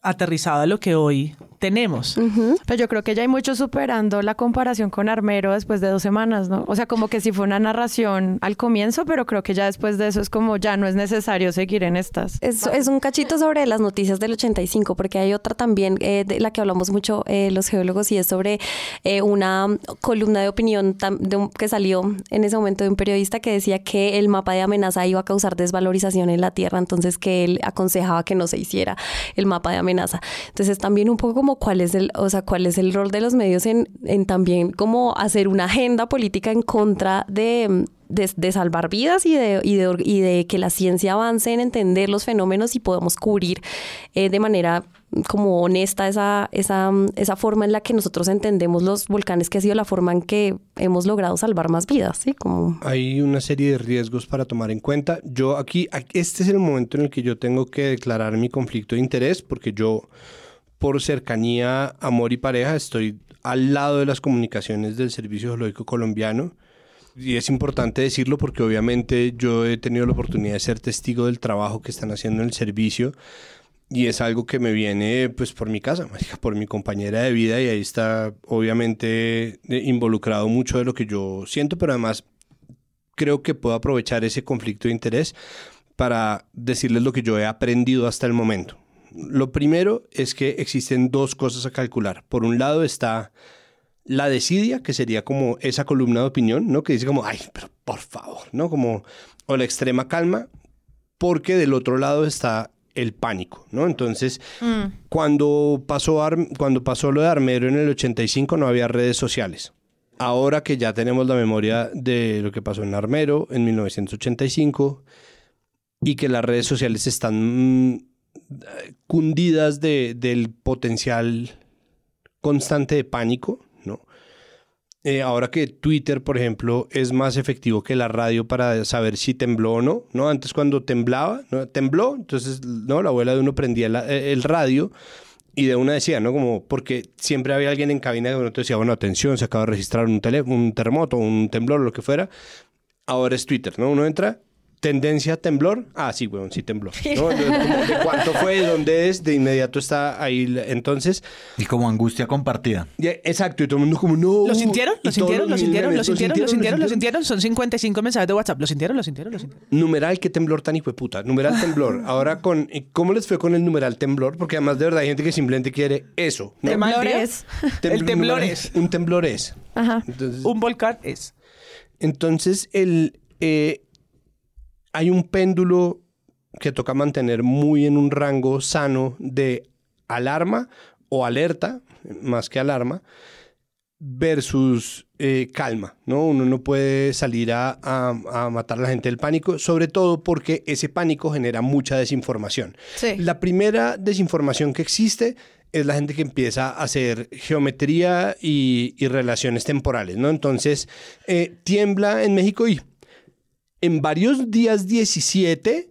aterrizado a lo que hoy tenemos. Pero yo creo que ya hay mucho superando la comparación con Armero después de dos semanas, ¿no? O sea, como que sí fue una narración al comienzo, pero creo que ya después de eso es como ya no es necesario seguir en estas. Es, es un cachito sobre las noticias del 85, porque hay otra también eh, de la que hablamos mucho eh, los geólogos y es sobre eh, una columna de opinión que salió en ese momento de un periodista que decía que el mapa de amenaza iba a causar desvalorización en la Tierra, entonces que él aconsejaba que no se hiciera el mapa de amenaza. Entonces también un poco como cuál es el, o sea, cuál es el rol de los medios en, en también como hacer una agenda política en contra de, de, salvar vidas y de, y de, y, de, que la ciencia avance en entender los fenómenos y podamos cubrir eh, de manera como honesta esa, esa, esa forma en la que nosotros entendemos los volcanes, que ha sido la forma en que hemos logrado salvar más vidas, ¿sí? Como... Hay una serie de riesgos para tomar en cuenta. Yo aquí, este es el momento en el que yo tengo que declarar mi conflicto de interés, porque yo por cercanía, amor y pareja, estoy al lado de las comunicaciones del Servicio Geológico Colombiano. Y es importante decirlo porque obviamente yo he tenido la oportunidad de ser testigo del trabajo que están haciendo en el servicio y es algo que me viene pues por mi casa, por mi compañera de vida y ahí está obviamente involucrado mucho de lo que yo siento, pero además creo que puedo aprovechar ese conflicto de interés para decirles lo que yo he aprendido hasta el momento. Lo primero es que existen dos cosas a calcular. Por un lado está la desidia, que sería como esa columna de opinión, ¿no? Que dice como, ay, pero por favor, ¿no? Como, o la extrema calma, porque del otro lado está el pánico, ¿no? Entonces, mm. cuando, pasó cuando pasó lo de Armero en el 85 no había redes sociales. Ahora que ya tenemos la memoria de lo que pasó en Armero en 1985 y que las redes sociales están cundidas de, del potencial constante de pánico. Eh, ahora que Twitter, por ejemplo, es más efectivo que la radio para saber si tembló o no, ¿no? Antes cuando temblaba, ¿no? Tembló, entonces, ¿no? La abuela de uno prendía eh, el radio y de una decía, ¿no? Como, porque siempre había alguien en cabina que uno te decía, bueno, atención, se acaba de registrar un, un terremoto, un temblor, lo que fuera. Ahora es Twitter, ¿no? Uno entra ¿Tendencia a temblor? Ah, sí, weón, sí tembló. De, cuánto fue, de dónde es, de inmediato está ahí. Entonces. Y como angustia compartida. exacto, y todo el mundo como, no. ¿Lo sintieron? ¿Lo sintieron? ¿Lo sintieron? ¿Lo sintieron? ¿Lo sintieron? ¿Lo sintieron? Son 55 mensajes de WhatsApp. ¿Lo sintieron? ¿Lo sintieron? ¿Lo sintieron? Numeral, qué temblor tan hijo de puta. Numeral temblor. Ahora, con ¿cómo les fue con el numeral temblor? Porque además, de verdad, hay gente que simplemente quiere eso. Temblor es. el temblor es. Un temblor es. Ajá. un volcán es. Entonces, el. Eh, hay un péndulo que toca mantener muy en un rango sano de alarma o alerta, más que alarma, versus eh, calma, ¿no? Uno no puede salir a, a, matar a la gente del pánico, sobre todo porque ese pánico genera mucha desinformación. La primera desinformación que existe es la gente que empieza a hacer geometría y, relaciones temporales, ¿no? Entonces, eh, tiembla en México y en varios días 17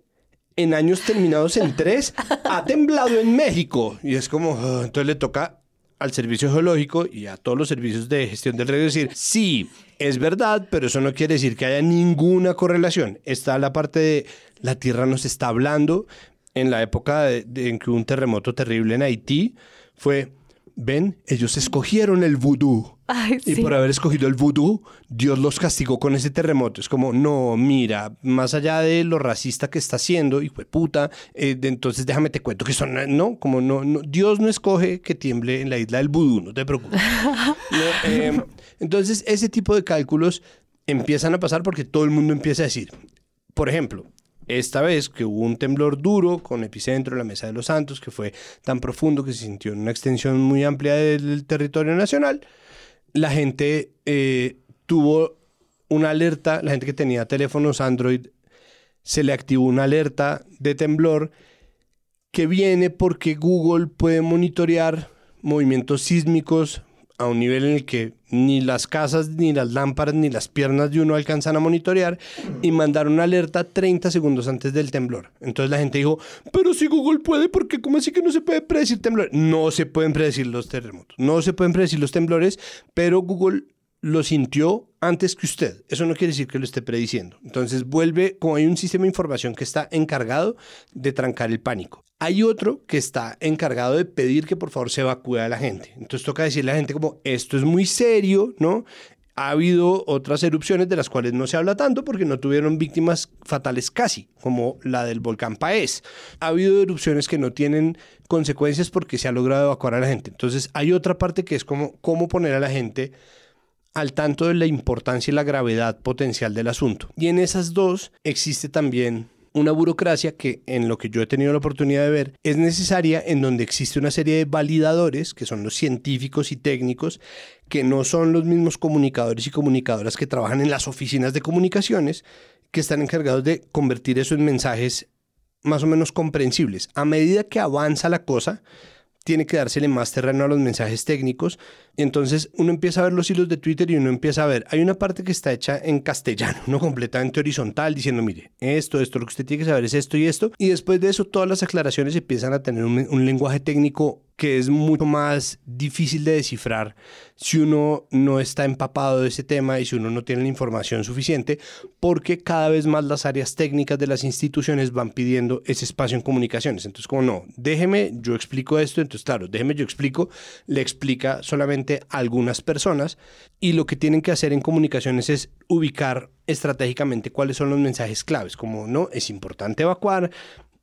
en años terminados en 3, ha temblado en México. Y es como, ah, entonces le toca al servicio geológico y a todos los servicios de gestión del riesgo decir, sí, es verdad, pero eso no quiere decir que haya ninguna correlación. Está la parte de la Tierra nos está hablando. En la época en que hubo un terremoto terrible en Haití, fue ven, ellos escogieron el vudú. y por haber escogido el vudú, Dios los castigó con ese terremoto. Es como, no, mira, más allá de lo racista que está haciendo, hijo de puta, eh, entonces déjame te cuento que son, no, como no, no, Dios no escoge que tiemble en la isla del vudú, no te preocupes. Em, entonces, ese tipo de cálculos empiezan a pasar porque todo el mundo empieza a decir, por ejemplo, esta vez que hubo un temblor duro con epicentro en la Mesa de los Santos, que fue tan profundo que se sintió en una extensión muy amplia del territorio nacional, la gente eh, tuvo una alerta, la gente que tenía teléfonos Android, se le activó una alerta de temblor que viene porque Google puede monitorear movimientos sísmicos a un nivel en el que ni las casas, ni las lámparas, ni las piernas de uno alcanzan a monitorear y mandar una alerta 30 segundos antes del temblor. Entonces la gente dijo, pero si Google puede, ¿por qué? ¿Cómo así que no se puede predecir temblores? No se pueden predecir los terremotos, no se pueden predecir los temblores, pero Google lo sintió antes que usted. Eso no quiere decir que lo esté prediciendo. Entonces vuelve, como hay un sistema de información que está encargado de trancar el pánico. Hay otro que está encargado de pedir que por favor se evacúe a la gente. Entonces toca decirle a la gente como, esto es muy serio, ¿no? Ha habido otras erupciones de las cuales no se habla tanto porque no tuvieron víctimas fatales casi, como la del volcán Paez. Ha habido erupciones que no tienen consecuencias porque se ha logrado evacuar a la gente. Entonces hay otra parte que es como cómo poner a la gente al tanto de la importancia y la gravedad potencial del asunto. Y en esas dos existe también una burocracia que en lo que yo he tenido la oportunidad de ver es necesaria en donde existe una serie de validadores que son los científicos y técnicos que no son los mismos comunicadores y comunicadoras que trabajan en las oficinas de comunicaciones que están encargados de convertir eso en mensajes más o menos comprensibles. A medida que avanza la cosa, tiene que dársele más terreno a los mensajes técnicos. Entonces uno empieza a ver los hilos de Twitter y uno empieza a ver, hay una parte que está hecha en castellano, no completamente horizontal, diciendo, mire, esto, esto, lo que usted tiene que saber es esto y esto. Y después de eso todas las aclaraciones empiezan a tener un, un lenguaje técnico que es mucho más difícil de descifrar si uno no está empapado de ese tema y si uno no tiene la información suficiente, porque cada vez más las áreas técnicas de las instituciones van pidiendo ese espacio en comunicaciones. Entonces, como no, déjeme, yo explico esto, entonces claro, déjeme, yo explico, le explica solamente algunas personas y lo que tienen que hacer en comunicaciones es ubicar estratégicamente cuáles son los mensajes claves, como no, es importante evacuar,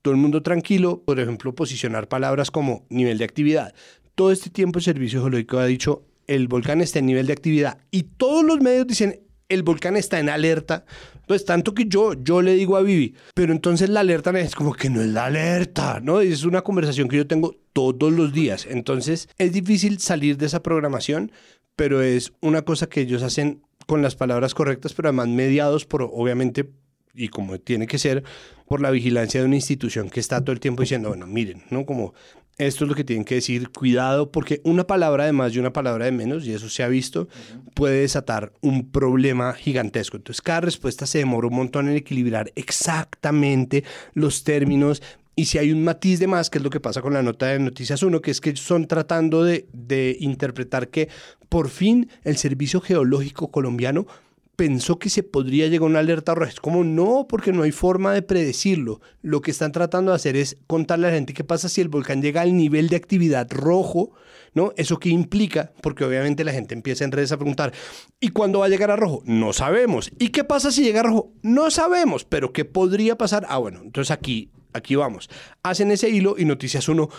todo el mundo tranquilo, por ejemplo, posicionar palabras como nivel de actividad. Todo este tiempo el Servicio Geológico ha dicho el volcán está en nivel de actividad y todos los medios dicen el volcán está en alerta. Pues tanto que yo, yo le digo a Vivi, pero entonces la alerta es como que no es la alerta, ¿no? Es una conversación que yo tengo todos los días. Entonces es difícil salir de esa programación, pero es una cosa que ellos hacen con las palabras correctas, pero además mediados por, obviamente, y como tiene que ser por la vigilancia de una institución que está todo el tiempo diciendo, bueno, miren, ¿no? Como esto es lo que tienen que decir, cuidado, porque una palabra de más y una palabra de menos, y eso se ha visto, puede desatar un problema gigantesco. Entonces, cada respuesta se demora un montón en equilibrar exactamente los términos. Y si hay un matiz de más, que es lo que pasa con la nota de Noticias 1, que es que son tratando de, de interpretar que por fin el Servicio Geológico Colombiano pensó que se podría llegar a una alerta roja. Es como no, porque no hay forma de predecirlo. Lo que están tratando de hacer es contarle a la gente qué pasa si el volcán llega al nivel de actividad rojo, ¿no? ¿Eso qué implica? Porque obviamente la gente empieza en redes a preguntar, ¿y cuándo va a llegar a rojo? No sabemos. ¿Y qué pasa si llega a rojo? No sabemos, pero ¿qué podría pasar? Ah, bueno, entonces aquí, aquí vamos. Hacen ese hilo y Noticias 1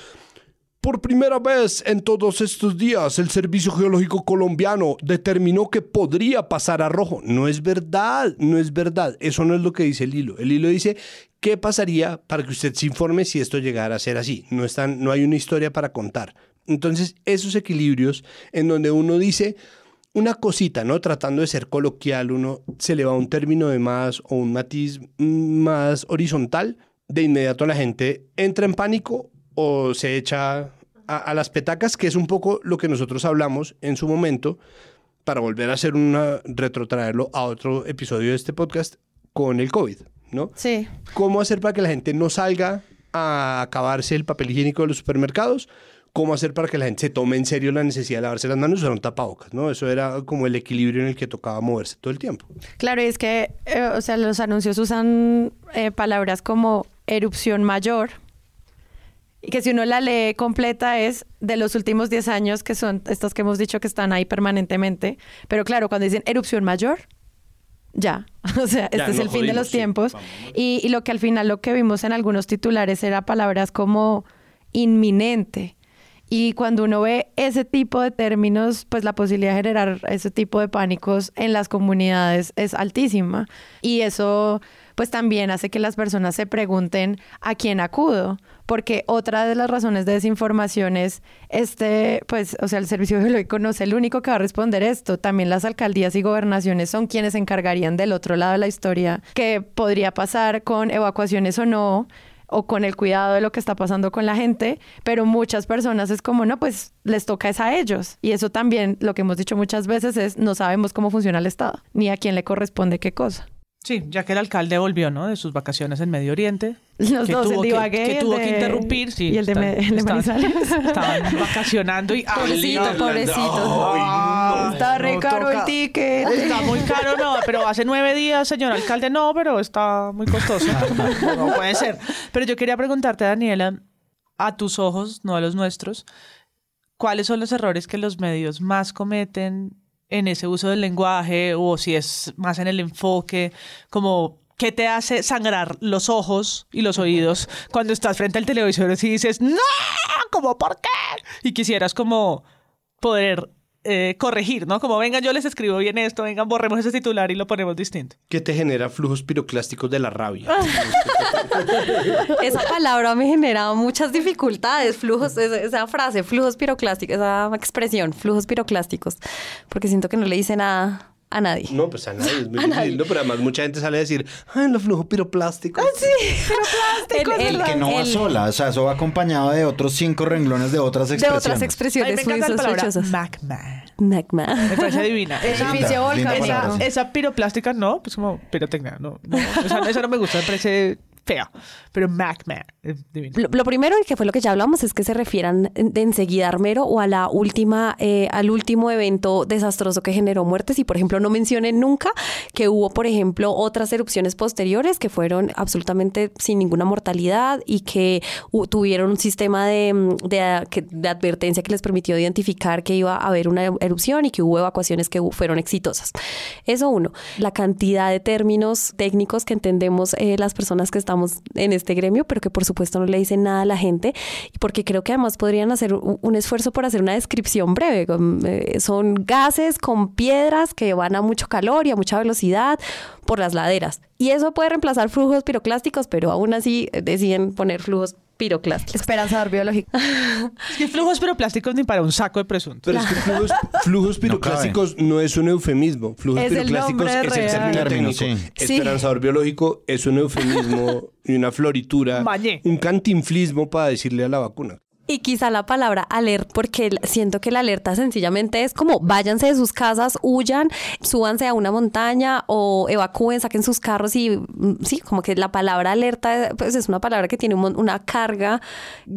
Por primera vez en todos estos días, el Servicio Geológico Colombiano determinó que podría pasar a rojo. No es verdad, no es verdad. Eso no es lo que dice el hilo. El hilo dice qué pasaría para que usted se informe si esto llegara a ser así. No, están, no hay una historia para contar. Entonces, esos equilibrios en donde uno dice una cosita, ¿no? Tratando de ser coloquial, uno se le va un término de más o un matiz más horizontal, de inmediato la gente entra en pánico o se echa a, las petacas, que es un poco lo que nosotros hablamos en su momento, para volver a hacer una, retrotraerlo a otro episodio de este podcast con el COVID, ¿no? Sí. ¿Cómo hacer para que la gente no salga a acabarse el papel higiénico de los supermercados? cómo hacer para que la gente se tome en serio la necesidad de lavarse las manos y usar un tapabocas, ¿no? Eso era como el equilibrio en el que tocaba moverse todo el tiempo. Claro, y es que, eh, o sea, los anuncios usan eh, palabras como erupción mayor, y que si uno la lee completa es de los últimos 10 años, que son estas que hemos dicho que están ahí permanentemente, pero claro, cuando dicen erupción mayor, ya, o sea, este es el fin de los tiempos. Y, y lo que al final lo que vimos en algunos titulares era palabras como inminente, y cuando uno ve ese tipo de términos, pues la posibilidad de generar ese tipo de pánicos en las comunidades es altísima. Y eso pues también hace que las personas se pregunten a quién acudo, porque otra de las razones de desinformación es este, pues, o sea, el Servicio Geológico no es el único que va a responder esto, también las alcaldías y gobernaciones son quienes se encargarían del otro lado de la historia, que podría pasar con evacuaciones o no, o con el cuidado de lo que está pasando con la gente, pero muchas personas es como, no, pues les toca es a ellos. Y eso también, lo que hemos dicho muchas veces es, no sabemos cómo funciona el Estado, ni a quién le corresponde qué cosa. Sí, ya que el alcalde volvió, ¿no? De sus vacaciones en Medio Oriente. Los que dos, tuvo el de que, que tuvo que interrumpir. Sí, y el de, está- Me- el de está- Manizales. Estaban vacacionando y... Pobrecito, Ay, pobrecito. Ay, Está re no caro el ticket. Está muy caro, no, pero hace nueve días, señor alcalde, no, pero está muy costoso. No puede ser. Pero yo quería preguntarte, Daniela, a tus ojos, no a los nuestros, ¿cuáles son los errores que los medios más cometen en ese uso del lenguaje o si es más en el enfoque, como qué te hace sangrar los ojos y los oídos cuando estás frente al televisor y dices, no, como por qué? Y quisieras como poder eh, corregir, ¿no? Como vengan, yo les escribo bien esto, vengan, borremos ese titular y lo ponemos distinto. Que te genera flujos piroclásticos de la rabia. Esa palabra me genera muchas dificultades, flujos, esa, esa frase, flujos piroclásticos, esa expresión, flujos piroclásticos, porque siento que no le dice nada a nadie. No, pues a nadie, es muy A nadie. difícil, ¿no? Pero además mucha gente sale a decir, ay, los flujos piroplásticos. Sí, piroplásticos. El que no va sola, o sea, eso va acompañado de otros cinco renglones de otras De expresiones. otras expresiones Ay, me muy encanta palabra sospechosas. Magma. Magma. Me parece divina. Esa, palabra. esa piroplástica no, pues como pirotecnia, no, no esa, esa no me gusta, me parece fea, pero es divina. Lo, lo primero, y que fue lo que ya hablamos, es que se refieran de enseguida Armero o a la última, eh, al último evento desastroso que generó muertes. Y por ejemplo, no mencionen nunca que hubo, por ejemplo, otras erupciones posteriores que fueron absolutamente sin ninguna mortalidad y que tuvieron un sistema de, mm, de, de advertencia que les permitió identificar que iba a haber una erupción y que hubo evacuaciones que fueron exitosas. Eso uno. La cantidad de términos técnicos que entendemos eh, las personas que estamos en este gremio, pero que por supuesto no le dicen nada a la gente, porque creo que además podrían hacer un, esfuerzo por hacer una descripción breve. eh, son gases con piedras que van a mucho calor y a mucha velocidad por las laderas. Y eso puede reemplazar flujos piroclásticos, pero aún así eh, deciden poner flujos piroclásticos. Esperanzador biológico. Es que flujos piroplásticos ni para un saco de presunto. Pero es que flujos, flujos piroclásticos no, es un eufemismo. Flujos Es piroclásticos es el término Término, técnico. sí. Sí. Esperanzador biológico es un eufemismo y una floritura. Mañé. Un cantinflismo para decirle a la vacuna. Y quizá la palabra alert, porque siento que la alerta sencillamente es como váyanse de sus casas, huyan, súbanse a una montaña o evacúen, saquen sus carros y mm, sí, como que la palabra alerta pues es una palabra que tiene un una carga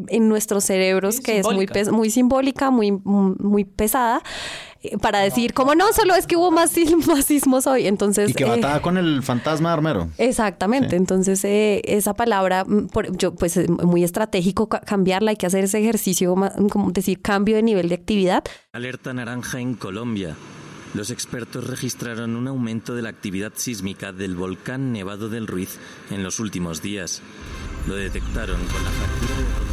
en nuestros cerebros Sí, que es muy, muy simbólica, muy, muy pesada, eh, para decir como no, solo es que hubo más, más sismos hoy. Entonces, Y que va eh, con el fantasma de Armero. Exactamente, Sí. entonces eh, esa palabra, mm, por- yo pues es muy estratégico ca- cambiarla, hay que hacer ese ejercicio, como decir, cambio de nivel de actividad. Alerta naranja en Colombia. Los expertos registraron un aumento de la actividad sísmica del volcán Nevado del Ruiz en los últimos días. Lo detectaron con la fractura de.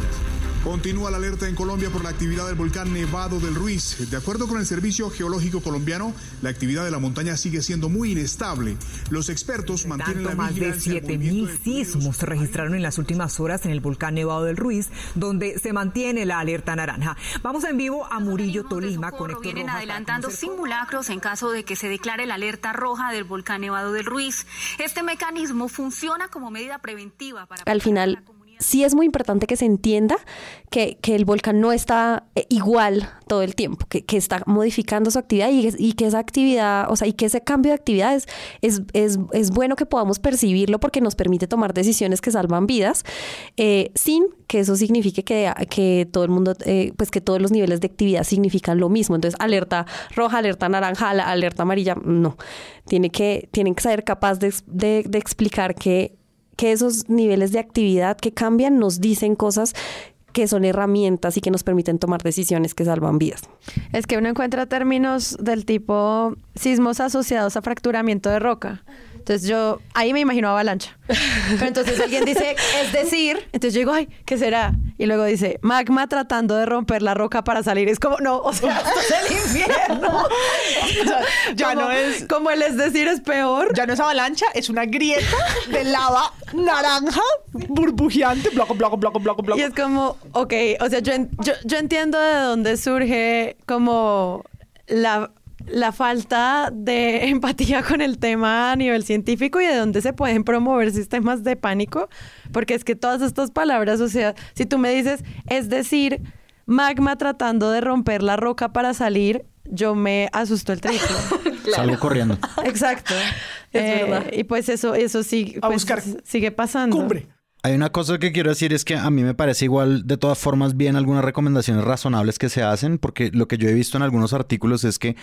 Continúa la alerta en Colombia por la actividad del volcán Nevado del Ruiz. De acuerdo con el Servicio Geológico Colombiano, la actividad de la montaña sigue siendo muy inestable. Los expertos mantienen la más de vigilancia. 7.000 sismos se registraron en las últimas horas en el volcán Nevado del Ruiz, donde se mantiene la alerta naranja. Vamos en vivo a Murillo, Tolima, con Héctor Vienen Rojas adelantando simulacros en caso de que se declare la alerta roja del volcán Nevado del Ruiz. Este mecanismo funciona como medida preventiva para al final sí es muy importante que se entienda que, que el volcán no está eh, igual todo el tiempo, que, que está modificando su actividad y, que esa actividad, o sea, y que ese cambio de actividad es, es, es, bueno que podamos percibirlo porque nos permite tomar decisiones que salvan vidas, eh, sin que eso signifique que, que todo el mundo, eh, pues que todos los niveles de actividad significan lo mismo. Entonces, alerta roja, alerta naranja, alerta amarilla, no. Tiene que, tienen que ser capaz de- de explicar que, que esos niveles de actividad que cambian nos dicen cosas que son herramientas y que nos permiten tomar decisiones que salvan vidas. Es que uno encuentra términos del tipo sismos asociados a fracturamiento de roca. Entonces yo ahí me imagino avalancha. Pero entonces alguien dice, es decir, entonces yo digo, ay, ¿qué será? Y luego dice, magma tratando de romper la roca para salir. Es como, no, o sea, esto es el infierno. O sea, Ya como- no es- Como el es decir es peor. Ya no es avalancha, es una grieta de lava naranja burbujeante, bloco, bloco, bloco, bloco, bloco. Y es como, ok, o sea, yo, en- yo, yo entiendo de dónde surge como la, la falta de empatía con el tema a nivel científico y de dónde se pueden promover sistemas de pánico, porque es que todas estas palabras, o sea, si tú me dices, es decir, magma tratando de romper la roca para salir, yo me asusto el triple. Salgo corriendo. Exacto. Es Eh, verdad. Y pues eso, eso sí, pues, sigue pasando. Hay una cosa que quiero decir es que a mí me parece igual, de todas formas, bien algunas recomendaciones razonables que se hacen, porque lo que yo he visto en algunos artículos es que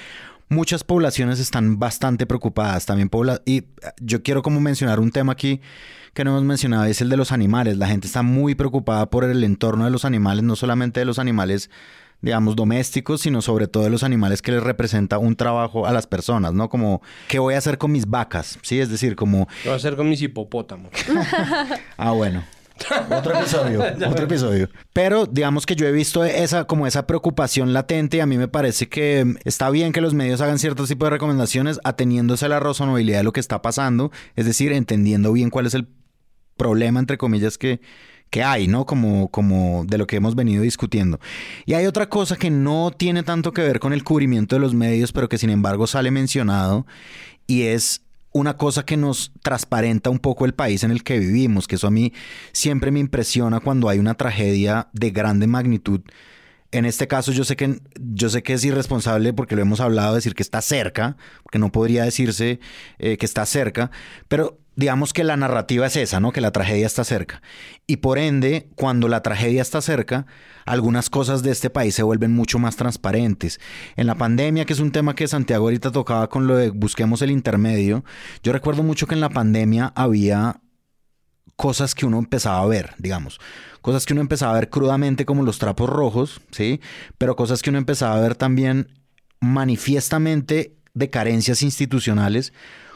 muchas poblaciones están bastante preocupadas. También y eh, yo quiero como mencionar un tema aquí que no hemos mencionado, es el de los animales. La gente está muy preocupada por el entorno de los animales, no solamente de los animales digamos, domésticos, sino sobre todo de los animales que les representa un trabajo a las personas, ¿no? Como, ¿qué voy a hacer con mis vacas? Sí, es decir, como, ¿Qué voy a hacer con mis hipopótamos? Ah, bueno. Otro episodio, otro episodio. Pero digamos que yo he visto esa como esa preocupación latente y a mí me parece que está bien que los medios hagan ciertos tipos de recomendaciones ateniéndose a la razonabilidad de lo que está pasando, es decir, entendiendo bien cuál es el problema entre comillas que que hay, ¿no? Como, como de lo que hemos venido discutiendo. Y hay otra cosa que no tiene tanto que ver con el cubrimiento de los medios, pero que sin embargo sale mencionado, y es una cosa que nos transparenta un poco el país en el que vivimos, que eso a mí siempre me impresiona cuando hay una tragedia de grande magnitud. En este caso yo sé que yo sé que es irresponsable porque lo hemos hablado decir que está cerca, porque no podría decirse eh, que está cerca, pero digamos que la narrativa es esa, ¿no? Que la tragedia está cerca. Y por ende, cuando la tragedia está cerca, algunas cosas de este país se vuelven mucho más transparentes. En la pandemia, que es un tema que Santiago ahorita tocaba con lo de busquemos el intermedio, yo recuerdo mucho que en la pandemia había cosas que uno empezaba a ver, digamos. Cosas que uno empezaba a ver crudamente como los trapos rojos, ¿sí? Pero cosas que uno empezaba a ver también manifiestamente de carencias institucionales,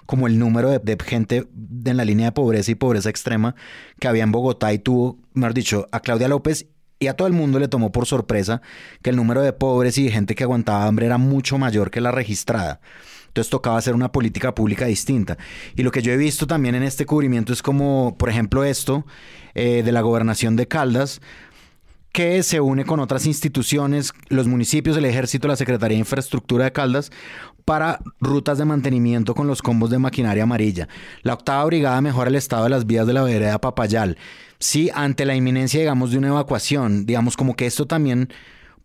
como el número de, gente en la línea de pobreza y pobreza extrema que había en Bogotá y tuvo, mejor dicho, a Claudia López y a todo el mundo le tomó por sorpresa que el número de pobres y de gente que aguantaba hambre era mucho mayor que la registrada. Entonces tocaba hacer una política pública distinta. Y lo que yo he visto también en este cubrimiento es como, por ejemplo, esto eh, de la gobernación de Caldas, que se une con otras instituciones, los municipios, el ejército, la Secretaría de Infraestructura de Caldas, para rutas de mantenimiento con los combos de maquinaria amarilla. La octava brigada mejora el estado de las vías de la vereda Papayal. Sí, ante la inminencia, digamos, de una evacuación, digamos, como que esto también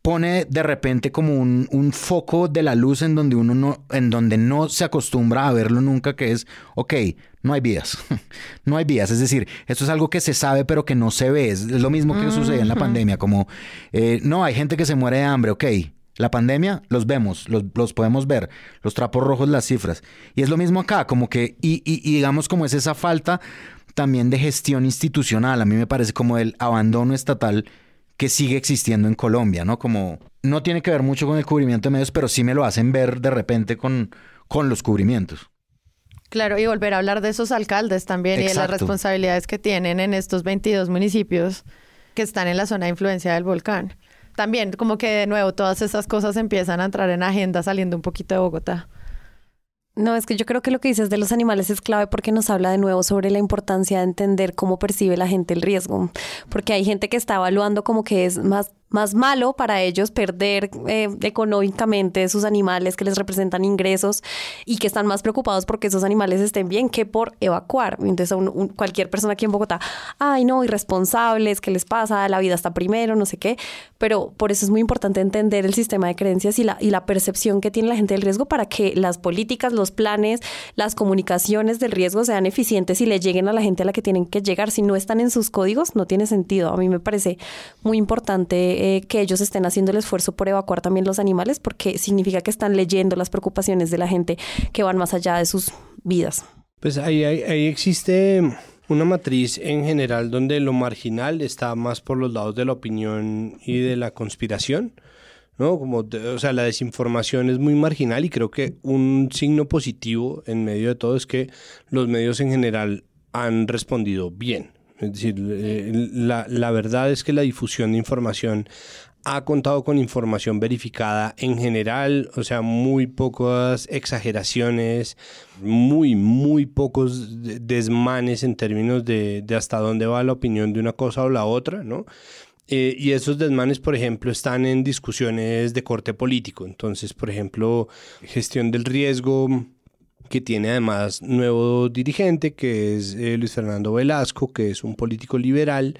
pone de repente como un, un, foco de la luz en donde uno no, en donde no se acostumbra a verlo nunca, que es, ok, no hay vías, no hay vías, es decir, esto es algo que se sabe pero que no se ve, es, lo mismo que sucede en la pandemia, como, eh, no, hay gente que se muere de hambre, ok, la pandemia, los vemos, los, los, podemos ver, los trapos rojos, las cifras, y es lo mismo acá, como que, y, y, y digamos como es esa falta también de gestión institucional, a mí me parece como el abandono estatal, que sigue existiendo en Colombia, ¿no? Como no tiene que ver mucho con el cubrimiento de medios, pero sí me lo hacen ver de repente con, con los cubrimientos. Claro, y volver a hablar de esos alcaldes también Exacto. y de las responsabilidades que tienen en estos 22 municipios que están en la zona de influencia del volcán. También como que de nuevo todas esas cosas empiezan a entrar en agenda saliendo un poquito de Bogotá. No, es que yo creo que lo que dices de los animales es clave porque nos habla de nuevo sobre la importancia de entender cómo percibe la gente el riesgo. Porque hay gente que está evaluando como que es más más malo para ellos perder eh, económicamente sus animales que les representan ingresos y que están más preocupados porque esos animales estén bien que por evacuar. Entonces, cualquier persona aquí en Bogotá, ay, no, irresponsables, ¿qué les pasa? La vida está primero, no sé qué. Pero por eso es muy importante entender el sistema de creencias y la, y la percepción que tiene la gente del riesgo para que las políticas, los planes, las comunicaciones del riesgo sean eficientes y le lleguen a la gente a la que tienen que llegar. Si no están en sus códigos, no tiene sentido. A mí me parece muy importante eh, que ellos estén haciendo el esfuerzo por evacuar también los animales, porque significa que están leyendo las preocupaciones de la gente que van más allá de sus vidas. Pues ahí, ahí, existe una matriz en general donde lo marginal está más por los lados de la opinión y de la conspiración. ¿no? Como, o sea, la desinformación es muy marginal y creo que un signo positivo en medio de todo es que los medios en general han respondido bien. Es decir, eh, la, la verdad es que la difusión de información ha contado con información verificada en general, o sea, muy pocas exageraciones, muy, muy pocos desmanes en términos de, de hasta dónde va la opinión de una cosa o la otra, ¿no? Eh, y esos desmanes, por ejemplo, están en discusiones de corte político. Entonces, por ejemplo, gestión del riesgo, que tiene además nuevo dirigente, que es eh, Luis Fernando Velasco, que es un político liberal,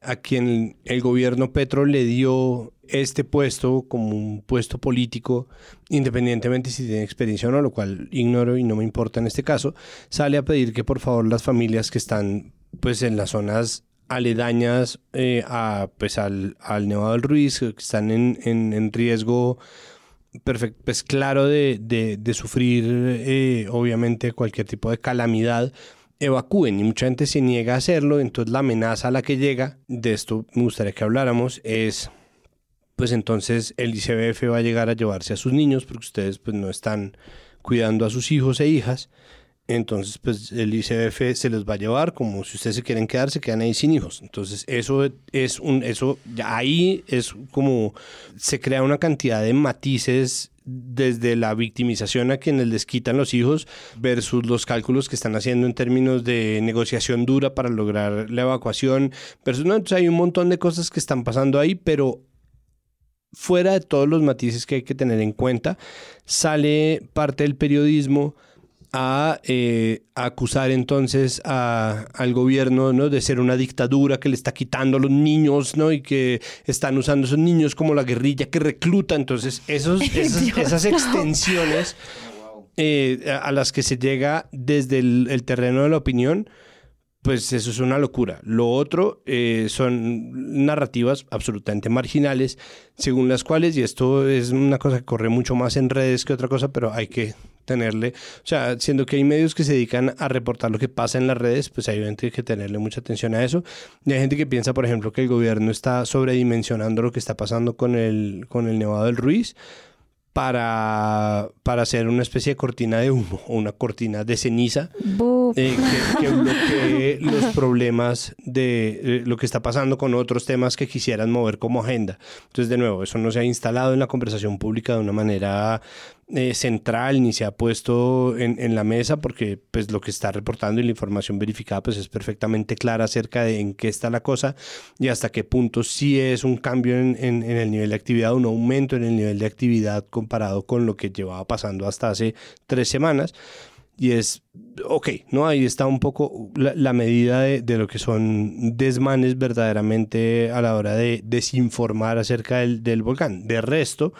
a quien el gobierno Petro le dio este puesto como un puesto político, independientemente si tiene experiencia o no, lo cual ignoro y no me importa en este caso, sale a pedir que por favor las familias que están pues en las zonas aledañas eh, a, pues, al, al Nevado del Ruiz, que están en, en, en riesgo perfecto, pues claro de, de, sufrir eh, obviamente cualquier tipo de calamidad, evacúen. Y mucha gente se niega a hacerlo, entonces la amenaza a la que llega, de esto me gustaría que habláramos, es pues entonces el ICBF va a llegar a llevarse a sus niños porque ustedes pues no están cuidando a sus hijos e hijas entonces pues el ICBF se los va a llevar como si ustedes se quieren quedar, se quedan ahí sin hijos. Entonces eso es un, eso ahí es como se crea una cantidad de matices desde la victimización a quienes les quitan los hijos versus los cálculos que están haciendo en términos de negociación dura para lograr la evacuación versus entonces hay un montón de cosas que están pasando ahí, pero fuera de todos los matices que hay que tener en cuenta, sale parte del periodismo eh, a, acusar entonces al gobierno ¿no? de ser una dictadura que le está quitando a los niños ¿no? y que están usando esos niños como la guerrilla que recluta. Entonces, esos, esas, extensiones eh, a las que se llega desde el, terreno de la opinión, pues eso es una locura. Lo otro eh, son narrativas absolutamente marginales, según las cuales, y esto es una cosa que corre mucho más en redes que otra cosa, pero hay que tenerle, o sea, siendo que hay medios que se dedican a reportar lo que pasa en las redes, pues hay que tenerle mucha atención a eso. Y hay gente que piensa, por ejemplo, que el gobierno está sobredimensionando lo que está pasando con el, con el Nevado del Ruiz para, para hacer una especie de cortina de humo o una cortina de ceniza eh, que, bloquee los problemas de eh, lo que está pasando con otros temas que quisieran mover como agenda. Entonces, de nuevo, eso no se ha instalado en la conversación pública de una manera eh, central ni se ha puesto en, la mesa porque pues lo que está reportando y la información verificada pues es perfectamente clara acerca de en qué está la cosa y hasta qué punto sí es un cambio en, en, el nivel de actividad, un aumento en el nivel de actividad comparado con lo que llevaba pasando hasta hace tres semanas y es, ok, ¿no? Ahí está un poco la, medida de, de, lo que son desmanes verdaderamente a la hora de desinformar acerca del, del, volcán. De resto,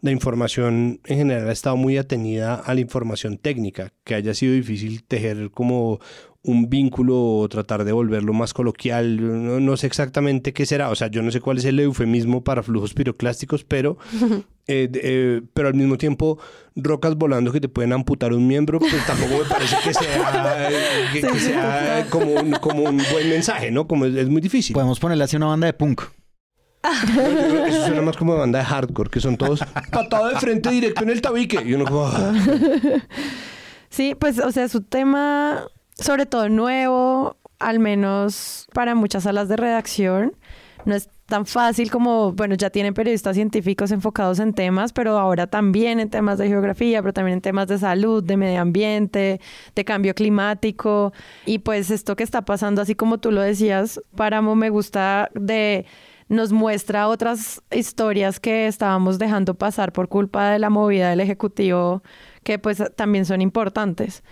la información en general ha estado muy atenida a la información técnica, que haya sido difícil tejer como un vínculo o tratar de volverlo más coloquial. No, sé exactamente qué será. O sea, yo no sé cuál es el eufemismo para flujos piroclásticos, pero, eh, eh, pero al mismo tiempo, rocas volando que te pueden amputar un miembro, pues tampoco me parece que sea, como, un, como un buen mensaje, ¿no? Como es, muy difícil. Podemos ponerle así una banda de punk. Eso suena más como de banda de hardcore, que son todos patado de frente directo en el tabique. Y uno como... Ah". Sí, pues, o sea, su tema sobre todo nuevo, al menos para muchas salas de redacción. no es tan fácil como, bueno, ya tienen periodistas científicos enfocados en temas, pero ahora también en temas de geografía, pero también en temas de salud, de medio ambiente, de cambio climático. Y pues esto que está pasando, así como tú lo decías, Páramo me gusta de nos muestra otras historias que estábamos dejando pasar por culpa de la movida del Ejecutivo, que pues también son importantes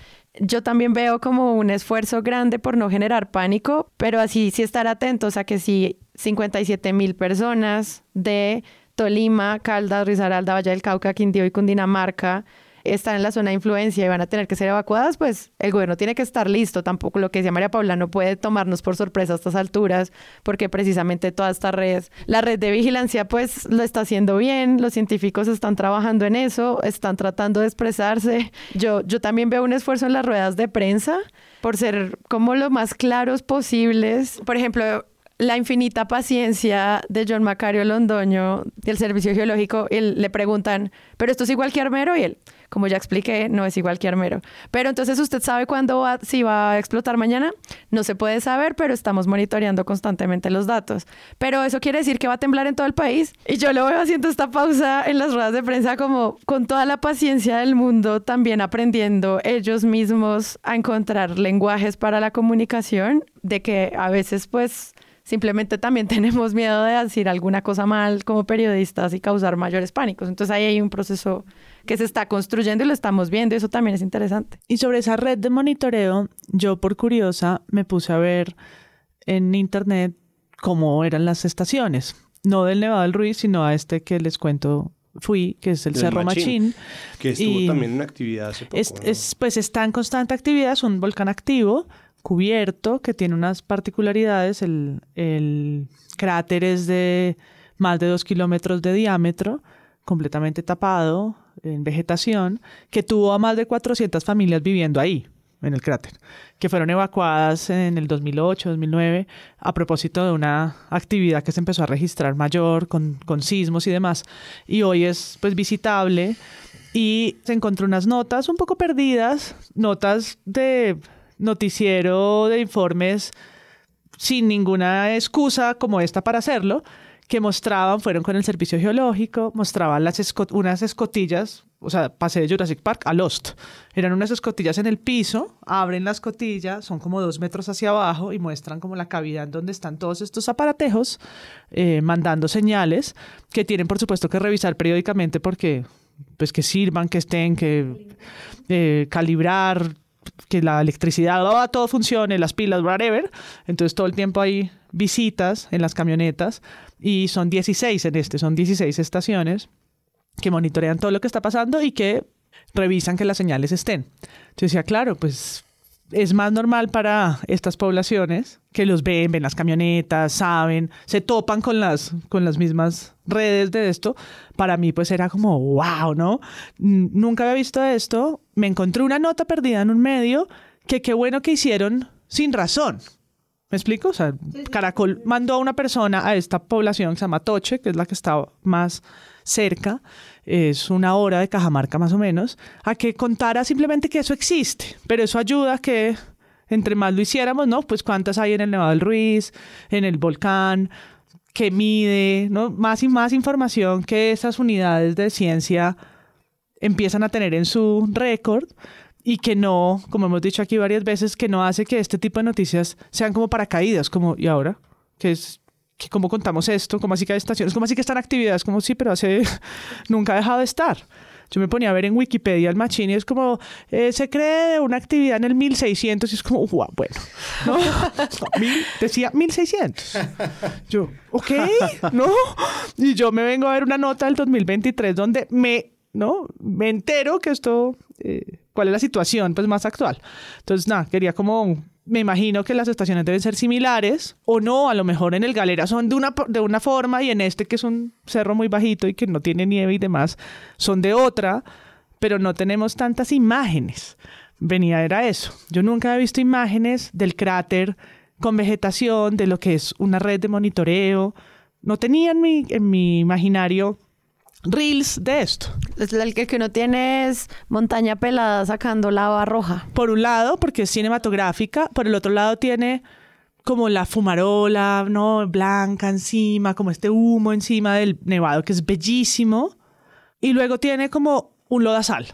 yo también veo como un esfuerzo grande por no generar pánico, pero así sí estar atentos a que si 57 mil personas de Tolima, Caldas, Risaralda, Valle del Cauca, Quindío y Cundinamarca están en la zona de influencia y van a tener que ser evacuadas, pues el gobierno tiene que estar listo. Tampoco lo que decía María Paula no puede tomarnos por sorpresa a estas alturas, porque precisamente toda esta red, la red de vigilancia, pues lo está haciendo bien. Los científicos están trabajando en eso, están tratando de expresarse. Yo, yo también veo un esfuerzo en las ruedas de prensa por ser como lo más claros posibles. Por ejemplo, la infinita paciencia de John Macario Londoño del Servicio Geológico, le preguntan, ¿pero esto es igual que Armero? Y él, como ya expliqué, no es igual que Armero. Pero entonces, ¿usted sabe cuándo va, si va a explotar mañana? No se puede saber, pero estamos monitoreando constantemente los datos. Pero eso quiere decir que va a temblar en todo el país. Y yo lo veo haciendo esta pausa en las ruedas de prensa como con toda la paciencia del mundo, también aprendiendo ellos mismos a encontrar lenguajes para la comunicación, de que a veces pues simplemente también tenemos miedo de decir alguna cosa mal como periodistas y causar mayores pánicos. Entonces ahí hay un proceso que se está construyendo y lo estamos viendo y eso también es interesante. Y sobre esa red de monitoreo, yo por curiosa me puse a ver en internet cómo eran las estaciones, no del Nevado del Ruiz, sino a este que les cuento fui, que es el Cerro Machín. Que estuvo también en actividad hace poco. Es, pues está en constante actividad, es un volcán activo, cubierto, que tiene unas particularidades. El, el cráter es de más de dos kilómetros de diámetro, completamente tapado, en vegetación, que tuvo a más de 400 familias viviendo ahí, en el cráter, que fueron evacuadas en el 2008, 2009, a propósito de una actividad que se empezó a registrar mayor, con, con sismos y demás. Y hoy es pues visitable y se encontró unas notas un poco perdidas, notas de noticiero de informes sin ninguna excusa como esta para hacerlo, que mostraban, fueron con el servicio geológico, mostraban las unas escotillas, o sea, pasé de Jurassic Park a Lost. Eran unas escotillas en el piso, abren la escotilla, son como dos metros hacia abajo y muestran como la cavidad en donde están todos estos aparatejos, eh, mandando señales que tienen por supuesto que revisar periódicamente porque pues que sirvan, que estén, que eh, calibrar, que la electricidad, todo funcione, las pilas, whatever. Entonces todo el tiempo hay visitas en las camionetas y son 16 en este, son 16 estaciones que monitorean todo lo que está pasando y que revisan que las señales estén. Yo decía, claro, pues es más normal para estas poblaciones que los ven, ven las camionetas, saben, se topan con las, con las mismas redes de esto. Para mí pues era como, wow, ¿no? Nunca había visto esto. Me encontré una nota perdida en un medio que qué bueno que hicieron sin razón. ¿Me explico? O sea, Caracol mandó a una persona a esta población que se llama Toche, que es la que está más cerca, es una hora de Cajamarca más o menos, a que contara simplemente que eso existe. Pero eso ayuda a que entre más lo hiciéramos, ¿no? Pues cuántas hay en el Nevado del Ruiz, en el volcán, que mide, ¿no? Más y más información que esas unidades de ciencia empiezan a tener en su récord y que no, como hemos dicho aquí varias veces, que no hace que este tipo de noticias sean como paracaídas, como, ¿y ahora? Que es, que ¿cómo contamos esto? ¿Cómo así que hay estaciones? ¿Cómo así que están actividades? Como, sí, pero hace, nunca ha dejado de estar. Yo me ponía a ver en Wikipedia el machín y es como, eh, se cree una actividad en el 1600 y es como, wow, bueno, ¿no? decía 1600. Yo, ok, ¿no? Y yo me vengo a ver una nota del 2023 donde me, ¿no? Me entero que esto... Eh, cuál es la situación pues más actual. Entonces, nada, quería como me imagino que las estaciones deben ser similares o no, a lo mejor en el Galera son de una, de una forma y en este que es un cerro muy bajito y que no tiene nieve y demás, son de otra, pero no tenemos tantas imágenes. Venía era eso. Yo nunca he visto imágenes del cráter con vegetación, de lo que es una red de monitoreo. No tenía en mi, en mi imaginario reels de esto. El que uno tiene es montaña pelada sacando lava roja. Por un lado, porque es cinematográfica, por el otro lado tiene como la fumarola, ¿no? Blanca encima, como este humo encima del nevado que es bellísimo. Y luego tiene como un lodazal,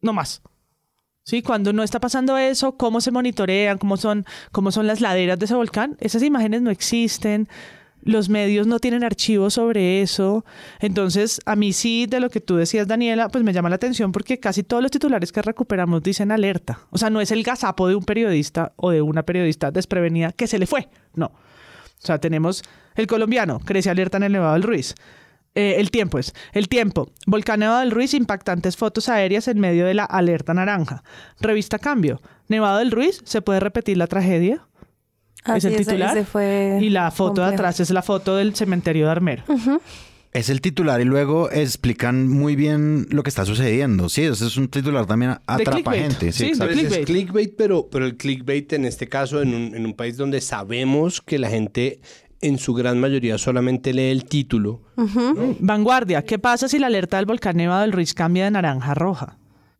no más. ¿Sí? Cuando no está pasando eso, cómo se monitorean, cómo son, cómo son las laderas de ese volcán, esas imágenes no existen los medios no tienen archivos sobre eso. Entonces, a mí sí, de lo que tú decías, Daniela, pues me llama la atención porque casi todos los titulares que recuperamos dicen alerta. O sea, no es el gazapo de un periodista o de una periodista desprevenida que se le fue. No. O sea, tenemos el colombiano, crece alerta en el Nevado del Ruiz. Eh, el tiempo es, el tiempo. Volcán Nevado del Ruiz, impactantes fotos aéreas en medio de la alerta naranja. Revista Cambio. Nevado del Ruiz, ¿se puede repetir la tragedia? Es el titular. y la foto de atrás es la foto del cementerio de Armero. Es el titular y luego explican muy bien lo que está sucediendo. Sí, ese es un titular también atrapa gente. Sí, clickbait. Es clickbait, pero, pero el clickbait en este caso, en un, en un país donde sabemos que la gente en su gran mayoría solamente lee el título. Vanguardia, ¿qué pasa si la alerta del volcán Nevado del Ruiz cambia de naranja a roja?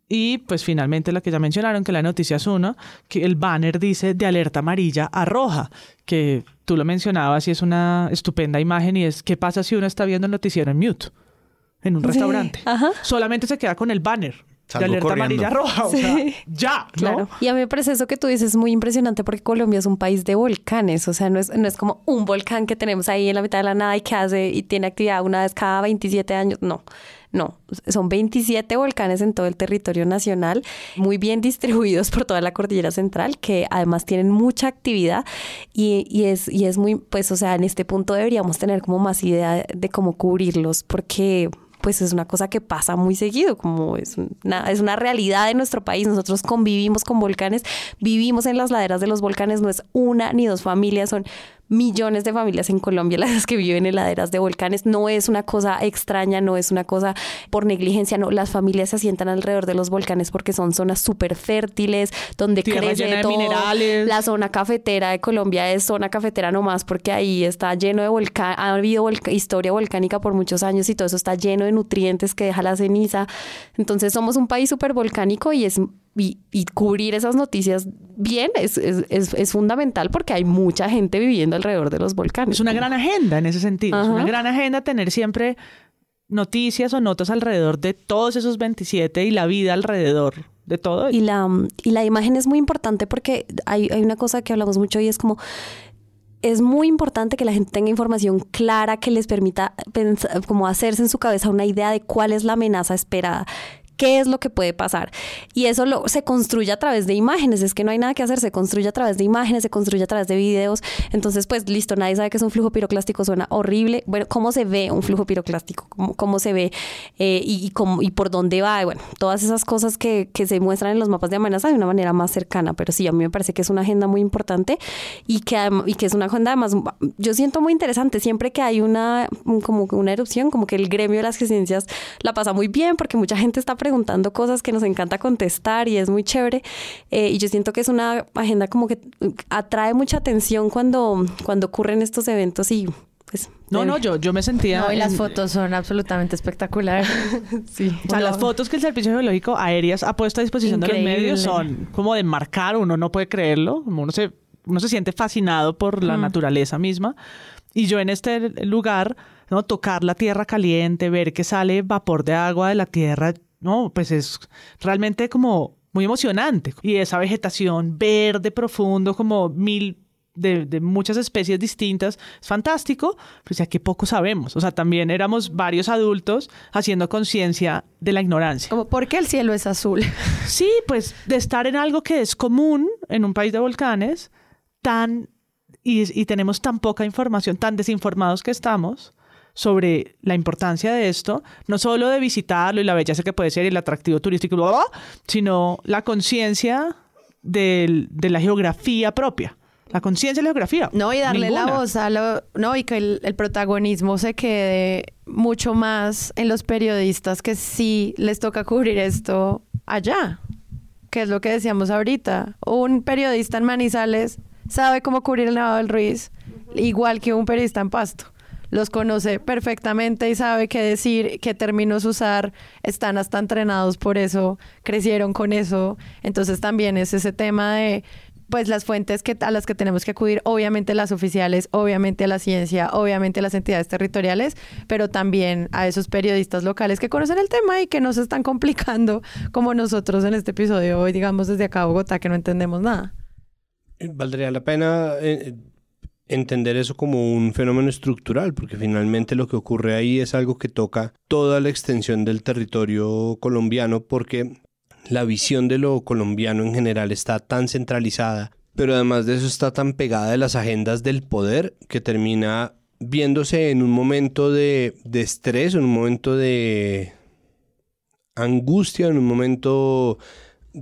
Y pues finalmente la que ya mencionaron, que la noticia es uno, que el banner dice de alerta amarilla a roja, que tú lo mencionabas y es una estupenda imagen y es qué pasa si uno está viendo el noticiero en mute, en un restaurante. Solamente se queda con el banner. de alerta amarilla roja, o sea, ya, Claro. Y a mí me parece eso que tú dices muy impresionante porque Colombia es un país de volcanes, o sea, no es, no es como un volcán que tenemos ahí en la mitad de la nada y que hace y tiene actividad una vez cada 27 años, no. No, son 27 volcanes en todo el territorio nacional, muy bien distribuidos por toda la cordillera central, que además tienen mucha actividad y, es, y es muy, pues, o sea, en este punto deberíamos tener como más idea de cómo cubrirlos, porque pues es una cosa que pasa muy seguido, como es una, es una realidad de nuestro país. Nosotros convivimos con volcanes, vivimos en las laderas de los volcanes, no es una ni dos familias, son millones de familias en Colombia las que viven en laderas de volcanes. No es una cosa extraña, no es una cosa por negligencia, no. Las familias se asientan alrededor de los volcanes porque son zonas súper fértiles, donde crece todo. Minerales. La zona cafetera de Colombia es zona cafetera nomás porque ahí está lleno de volcán, ha habido historia volcánica por muchos años y todo eso está lleno de nutrientes que deja la ceniza. Entonces somos un país súper volcánico y es y, cubrir esas noticias bien es, es, fundamental porque hay mucha gente viviendo alrededor de los volcanes. Es una gran agenda en ese sentido. Es una gran agenda tener siempre noticias o notas alrededor de todos esos 27 y la vida alrededor de todo. Y la, y la imagen es muy importante porque hay, hay una cosa que hablamos mucho y es como es muy importante que la gente tenga información clara que les permita pensar, como hacerse en su cabeza una idea de cuál es la amenaza esperada, qué es lo que puede pasar. Y eso lo, se construye a través de imágenes, es que no hay nada que hacer, se construye a través de imágenes, se construye a través de videos. Entonces, pues listo, nadie sabe que es un flujo piroclástico, suena horrible. Bueno, ¿cómo se ve un flujo piroclástico? ¿Cómo, cómo se ve eh, y, cómo, y por dónde va? bueno, todas esas cosas que, que se muestran en los mapas de amenaza de una manera más cercana. Pero sí, a mí me parece que es una agenda muy importante y que, y que es una agenda además, yo siento muy interesante siempre que hay una, como una erupción, como que el gremio de las ciencias la pasa muy bien porque mucha gente está preguntando cosas que nos encanta contestar y es muy chévere. Eh, y yo siento que es una agenda como que atrae mucha atención cuando, cuando ocurren estos eventos y pues... No, no, yo, yo me sentía... No, y las fotos son absolutamente espectaculares. sí. O sea, las fotos que el Servicio Geológico Aéreas ha puesto a disposición de los medios son como de marcar, uno no puede creerlo, uno se, uno se siente fascinado por la naturaleza misma. Y yo en este lugar, ¿no? tocar la tierra caliente, ver que sale vapor de agua de la tierra, no, pues es realmente como muy emocionante. Y esa vegetación verde profundo, como mil de, muchas especies distintas, es fantástico, pero ya que poco sabemos. O sea, también éramos varios adultos haciendo conciencia de la ignorancia. Como, ¿por qué el cielo es azul? Sí, pues de estar en algo que es común en un país de volcanes, tan y, y tenemos tan poca información, tan desinformados que estamos, sobre la importancia de esto, no solo de visitarlo y la belleza que puede ser y el atractivo turístico, sino la conciencia de la geografía propia. La conciencia de la geografía. No, y darle la voz a lo. No, y que el, protagonismo se quede mucho más en los periodistas que sí les toca cubrir esto allá. Que es lo que decíamos ahorita. Un periodista en Manizales sabe cómo cubrir el Nevado del Ruiz, igual que un periodista en Pasto los conoce perfectamente y sabe qué decir, qué términos usar, están hasta entrenados por eso, crecieron con eso. Entonces también es ese tema de pues las fuentes que, a las que tenemos que acudir, obviamente las oficiales, obviamente la ciencia, obviamente las entidades territoriales, pero también a esos periodistas locales que conocen el tema y que no se están complicando como nosotros en este episodio hoy, digamos desde acá a Bogotá, que no entendemos nada. Valdría la pena eh, entender eso como un fenómeno estructural, porque finalmente lo que ocurre ahí es algo que toca toda la extensión del territorio colombiano, porque la visión de lo colombiano en general está tan centralizada, pero además de eso está tan pegada de las agendas del poder que termina viéndose en un momento de, de estrés, en un momento de angustia, en un momento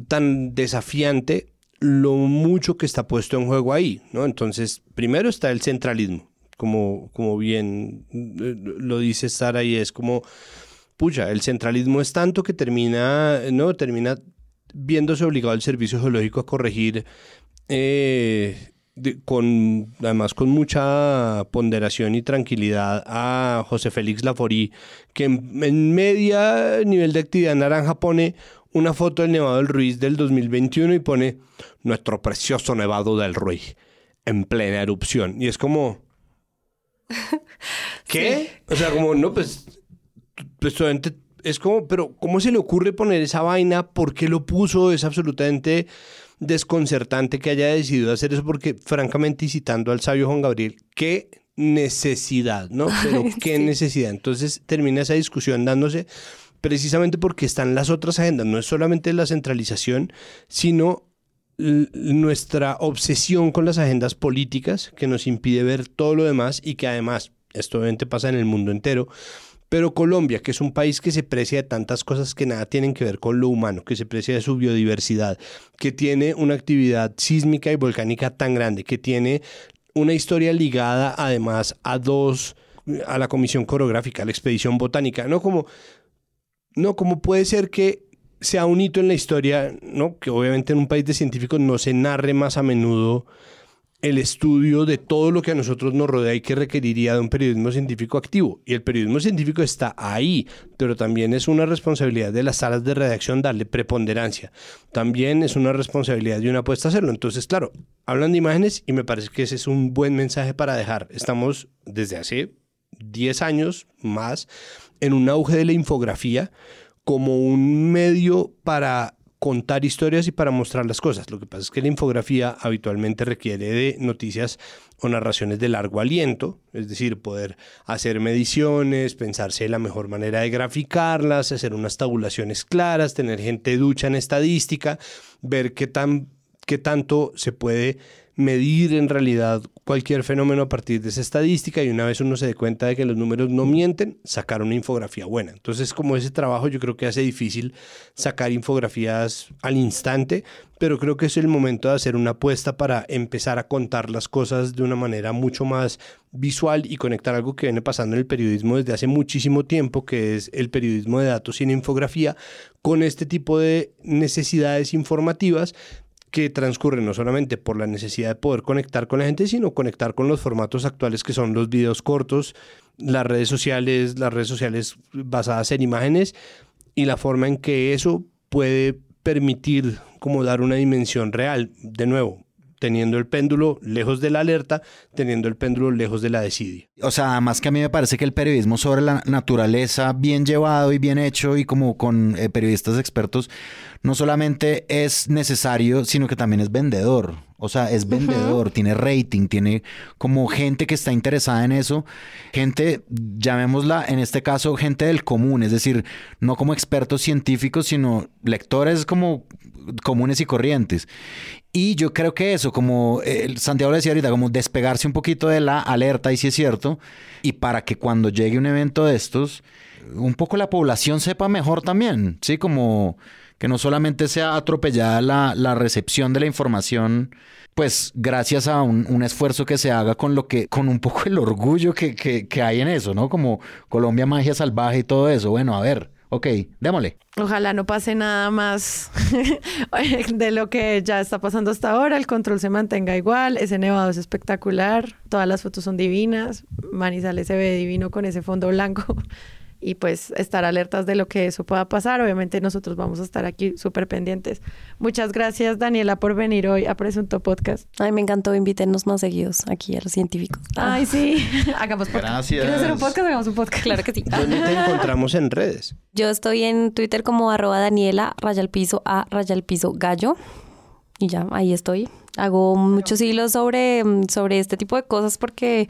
tan desafiante lo mucho que está puesto en juego ahí, ¿no? Entonces, primero está el centralismo, como, como bien eh, lo dice Sara, y es como, pucha, el centralismo es tanto que termina, ¿no? Termina viéndose obligado el servicio geológico a corregir eh, con además con mucha ponderación y tranquilidad a José Félix Laforí, que en, en, media nivel de actividad naranja pone una foto del Nevado del Ruiz del 2021 y pone nuestro precioso Nevado del Ruiz en plena erupción. Y es como... ¿Qué? O sea, como, no, pues, pues es como, pero ¿cómo se le ocurre poner esa vaina? ¿Por qué lo puso? Es absolutamente desconcertante que haya decidido hacer eso porque, francamente, y citando al sabio Juan Gabriel, qué necesidad, ¿no? Pero qué necesidad. Entonces termina esa discusión dándose precisamente porque están las otras agendas, no es solamente la centralización, sino nuestra obsesión con las agendas políticas que nos impide ver todo lo demás y que además, esto obviamente pasa en el mundo entero, pero Colombia, que es un país que se precia de tantas cosas que nada tienen que ver con lo humano, que se precia de su biodiversidad, que tiene una actividad sísmica y volcánica tan grande, que tiene una historia ligada además a dos, a la Comisión Coreográfica, a la Expedición Botánica, ¿no? Como no, ¿cómo puede ser que sea un hito en la historia, ¿no? Que obviamente en un país de científicos no se narre más a menudo el estudio de todo lo que a nosotros nos rodea y que requeriría de un periodismo científico activo. Y el periodismo científico está ahí, pero también es una responsabilidad de las salas de redacción darle preponderancia. También es una responsabilidad de una apuesta hacerlo. Entonces, claro, hablan de imágenes y me parece que ese es un buen mensaje para dejar. Estamos desde hace 10 años más en un auge de la infografía como un medio para contar historias y para mostrar las cosas. Lo que pasa es que la infografía habitualmente requiere de noticias o narraciones de largo aliento, es decir, poder hacer mediciones, pensarse la mejor manera de graficarlas, hacer unas tabulaciones claras, tener gente ducha en estadística, ver qué, tan, qué tanto se puede medir en realidad cualquier fenómeno a partir de esa estadística y una vez uno se dé cuenta de que los números no mienten, sacar una infografía buena. Entonces, como ese trabajo yo creo que hace difícil sacar infografías al instante, pero creo que es el momento de hacer una apuesta para empezar a contar las cosas de una manera mucho más visual y conectar algo que viene pasando en el periodismo desde hace muchísimo tiempo, que es el periodismo de datos sin infografía, con este tipo de necesidades informativas que transcurre no solamente por la necesidad de poder conectar con la gente, sino conectar con los formatos actuales que son los videos cortos, las redes sociales, las redes sociales basadas en imágenes y la forma en que eso puede permitir como dar una dimensión real. De nuevo, teniendo el péndulo lejos de la alerta, teniendo el péndulo lejos de la desidia. O sea, además que a mí me parece que el periodismo sobre la naturaleza, bien llevado y bien hecho y como con eh, periodistas expertos, no solamente es necesario, sino que también es vendedor. O sea, es vendedor, tiene rating, tiene como gente que está interesada en eso, gente, llamémosla en este caso gente del común, es decir, no como expertos científicos, sino lectores como comunes y corrientes. Y yo creo que eso, como eh, Santiago le decía ahorita, como despegarse un poquito de la alerta, y si es cierto, y para que cuando llegue un evento de estos, un poco la población sepa mejor también, ¿sí? Como que no solamente sea atropellada la, recepción de la información, pues gracias a un, esfuerzo que se haga con lo que, con un poco el orgullo que, que, hay en eso, ¿no? Como Colombia Magia Salvaje y todo eso. Bueno, a ver, ok, démosle. Ojalá no pase nada más de lo que ya está pasando hasta ahora. El control se mantenga igual. Ese nevado es espectacular. Todas las fotos son divinas. Manizales se ve divino con ese fondo blanco y pues estar alertas de lo que eso pueda pasar. Obviamente nosotros vamos a estar aquí súper pendientes. Muchas gracias Daniela por venir hoy a Presunto Podcast. Ay, me encantó, invítenos más seguidos aquí a los científicos. Ah. Ay, sí, hagamos podcast. Gracias. ¿Quieres hacer un podcast? Hagamos un podcast. Claro que sí. ¿Dónde te encontramos en redes? Yo estoy en Twitter como arroba Daniela, raya al piso a raya al piso gallo. Y ya, ahí estoy. Hago muchos hilos sobre, sobre este tipo de cosas porque...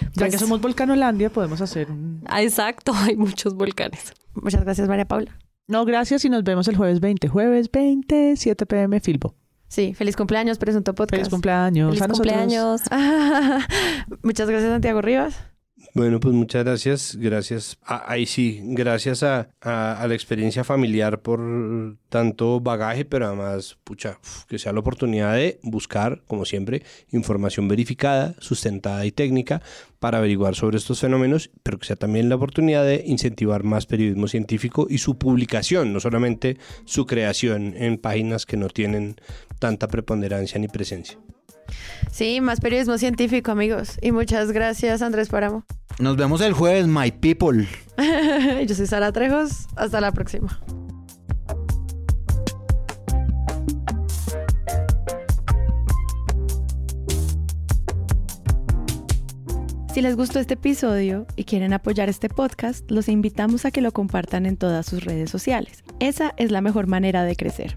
Ya pues, que somos Volcanolandia, podemos hacer un... ah, Exacto, hay muchos volcanes. Muchas gracias María Paula. No, gracias y nos vemos el jueves 20. Jueves 20, 7 pm, Filbo. Sí, feliz cumpleaños, Presunto Podcast. Feliz cumpleaños. Feliz a nosotros. cumpleaños. Muchas gracias Santiago Rivas. Bueno, pues muchas gracias. Gracias. ahí sí, gracias a, a- la experiencia familiar por tanto bagaje, pero además, pucha, que sea la oportunidad de buscar, como siempre, información verificada, sustentada y técnica para averiguar sobre estos fenómenos, pero que sea también la oportunidad de incentivar más periodismo científico y su publicación, no solamente su creación en páginas que no tienen tanta preponderancia ni presencia. Sí, más periodismo científico, amigos. Y muchas gracias, Andrés Páramo. Nos vemos el jueves, my people. Yo soy Sara Trejos. Hasta la próxima. Si les gustó este episodio y quieren apoyar este podcast, los invitamos a que lo compartan en todas sus redes sociales. Esa es la mejor manera de crecer.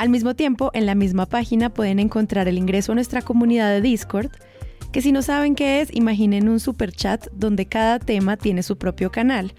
Al mismo tiempo, en la misma página pueden encontrar el ingreso a nuestra comunidad de Discord, que si no saben qué es, imaginen un super chat donde cada tema tiene su propio canal,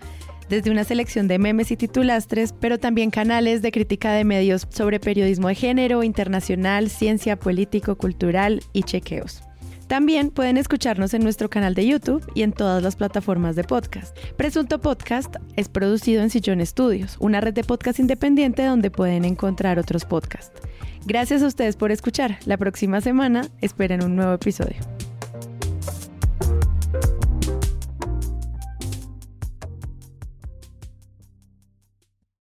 desde una selección de memes y titulastres, pero también canales de crítica de medios sobre periodismo de género, internacional, ciencia, político, cultural y chequeos. También pueden escucharnos en nuestro canal de YouTube y en todas las plataformas de podcast. Presunto Podcast es producido en Sillón Estudios, una red de podcast independiente donde pueden encontrar otros podcasts. Gracias a ustedes por escuchar. La próxima semana esperen un nuevo episodio.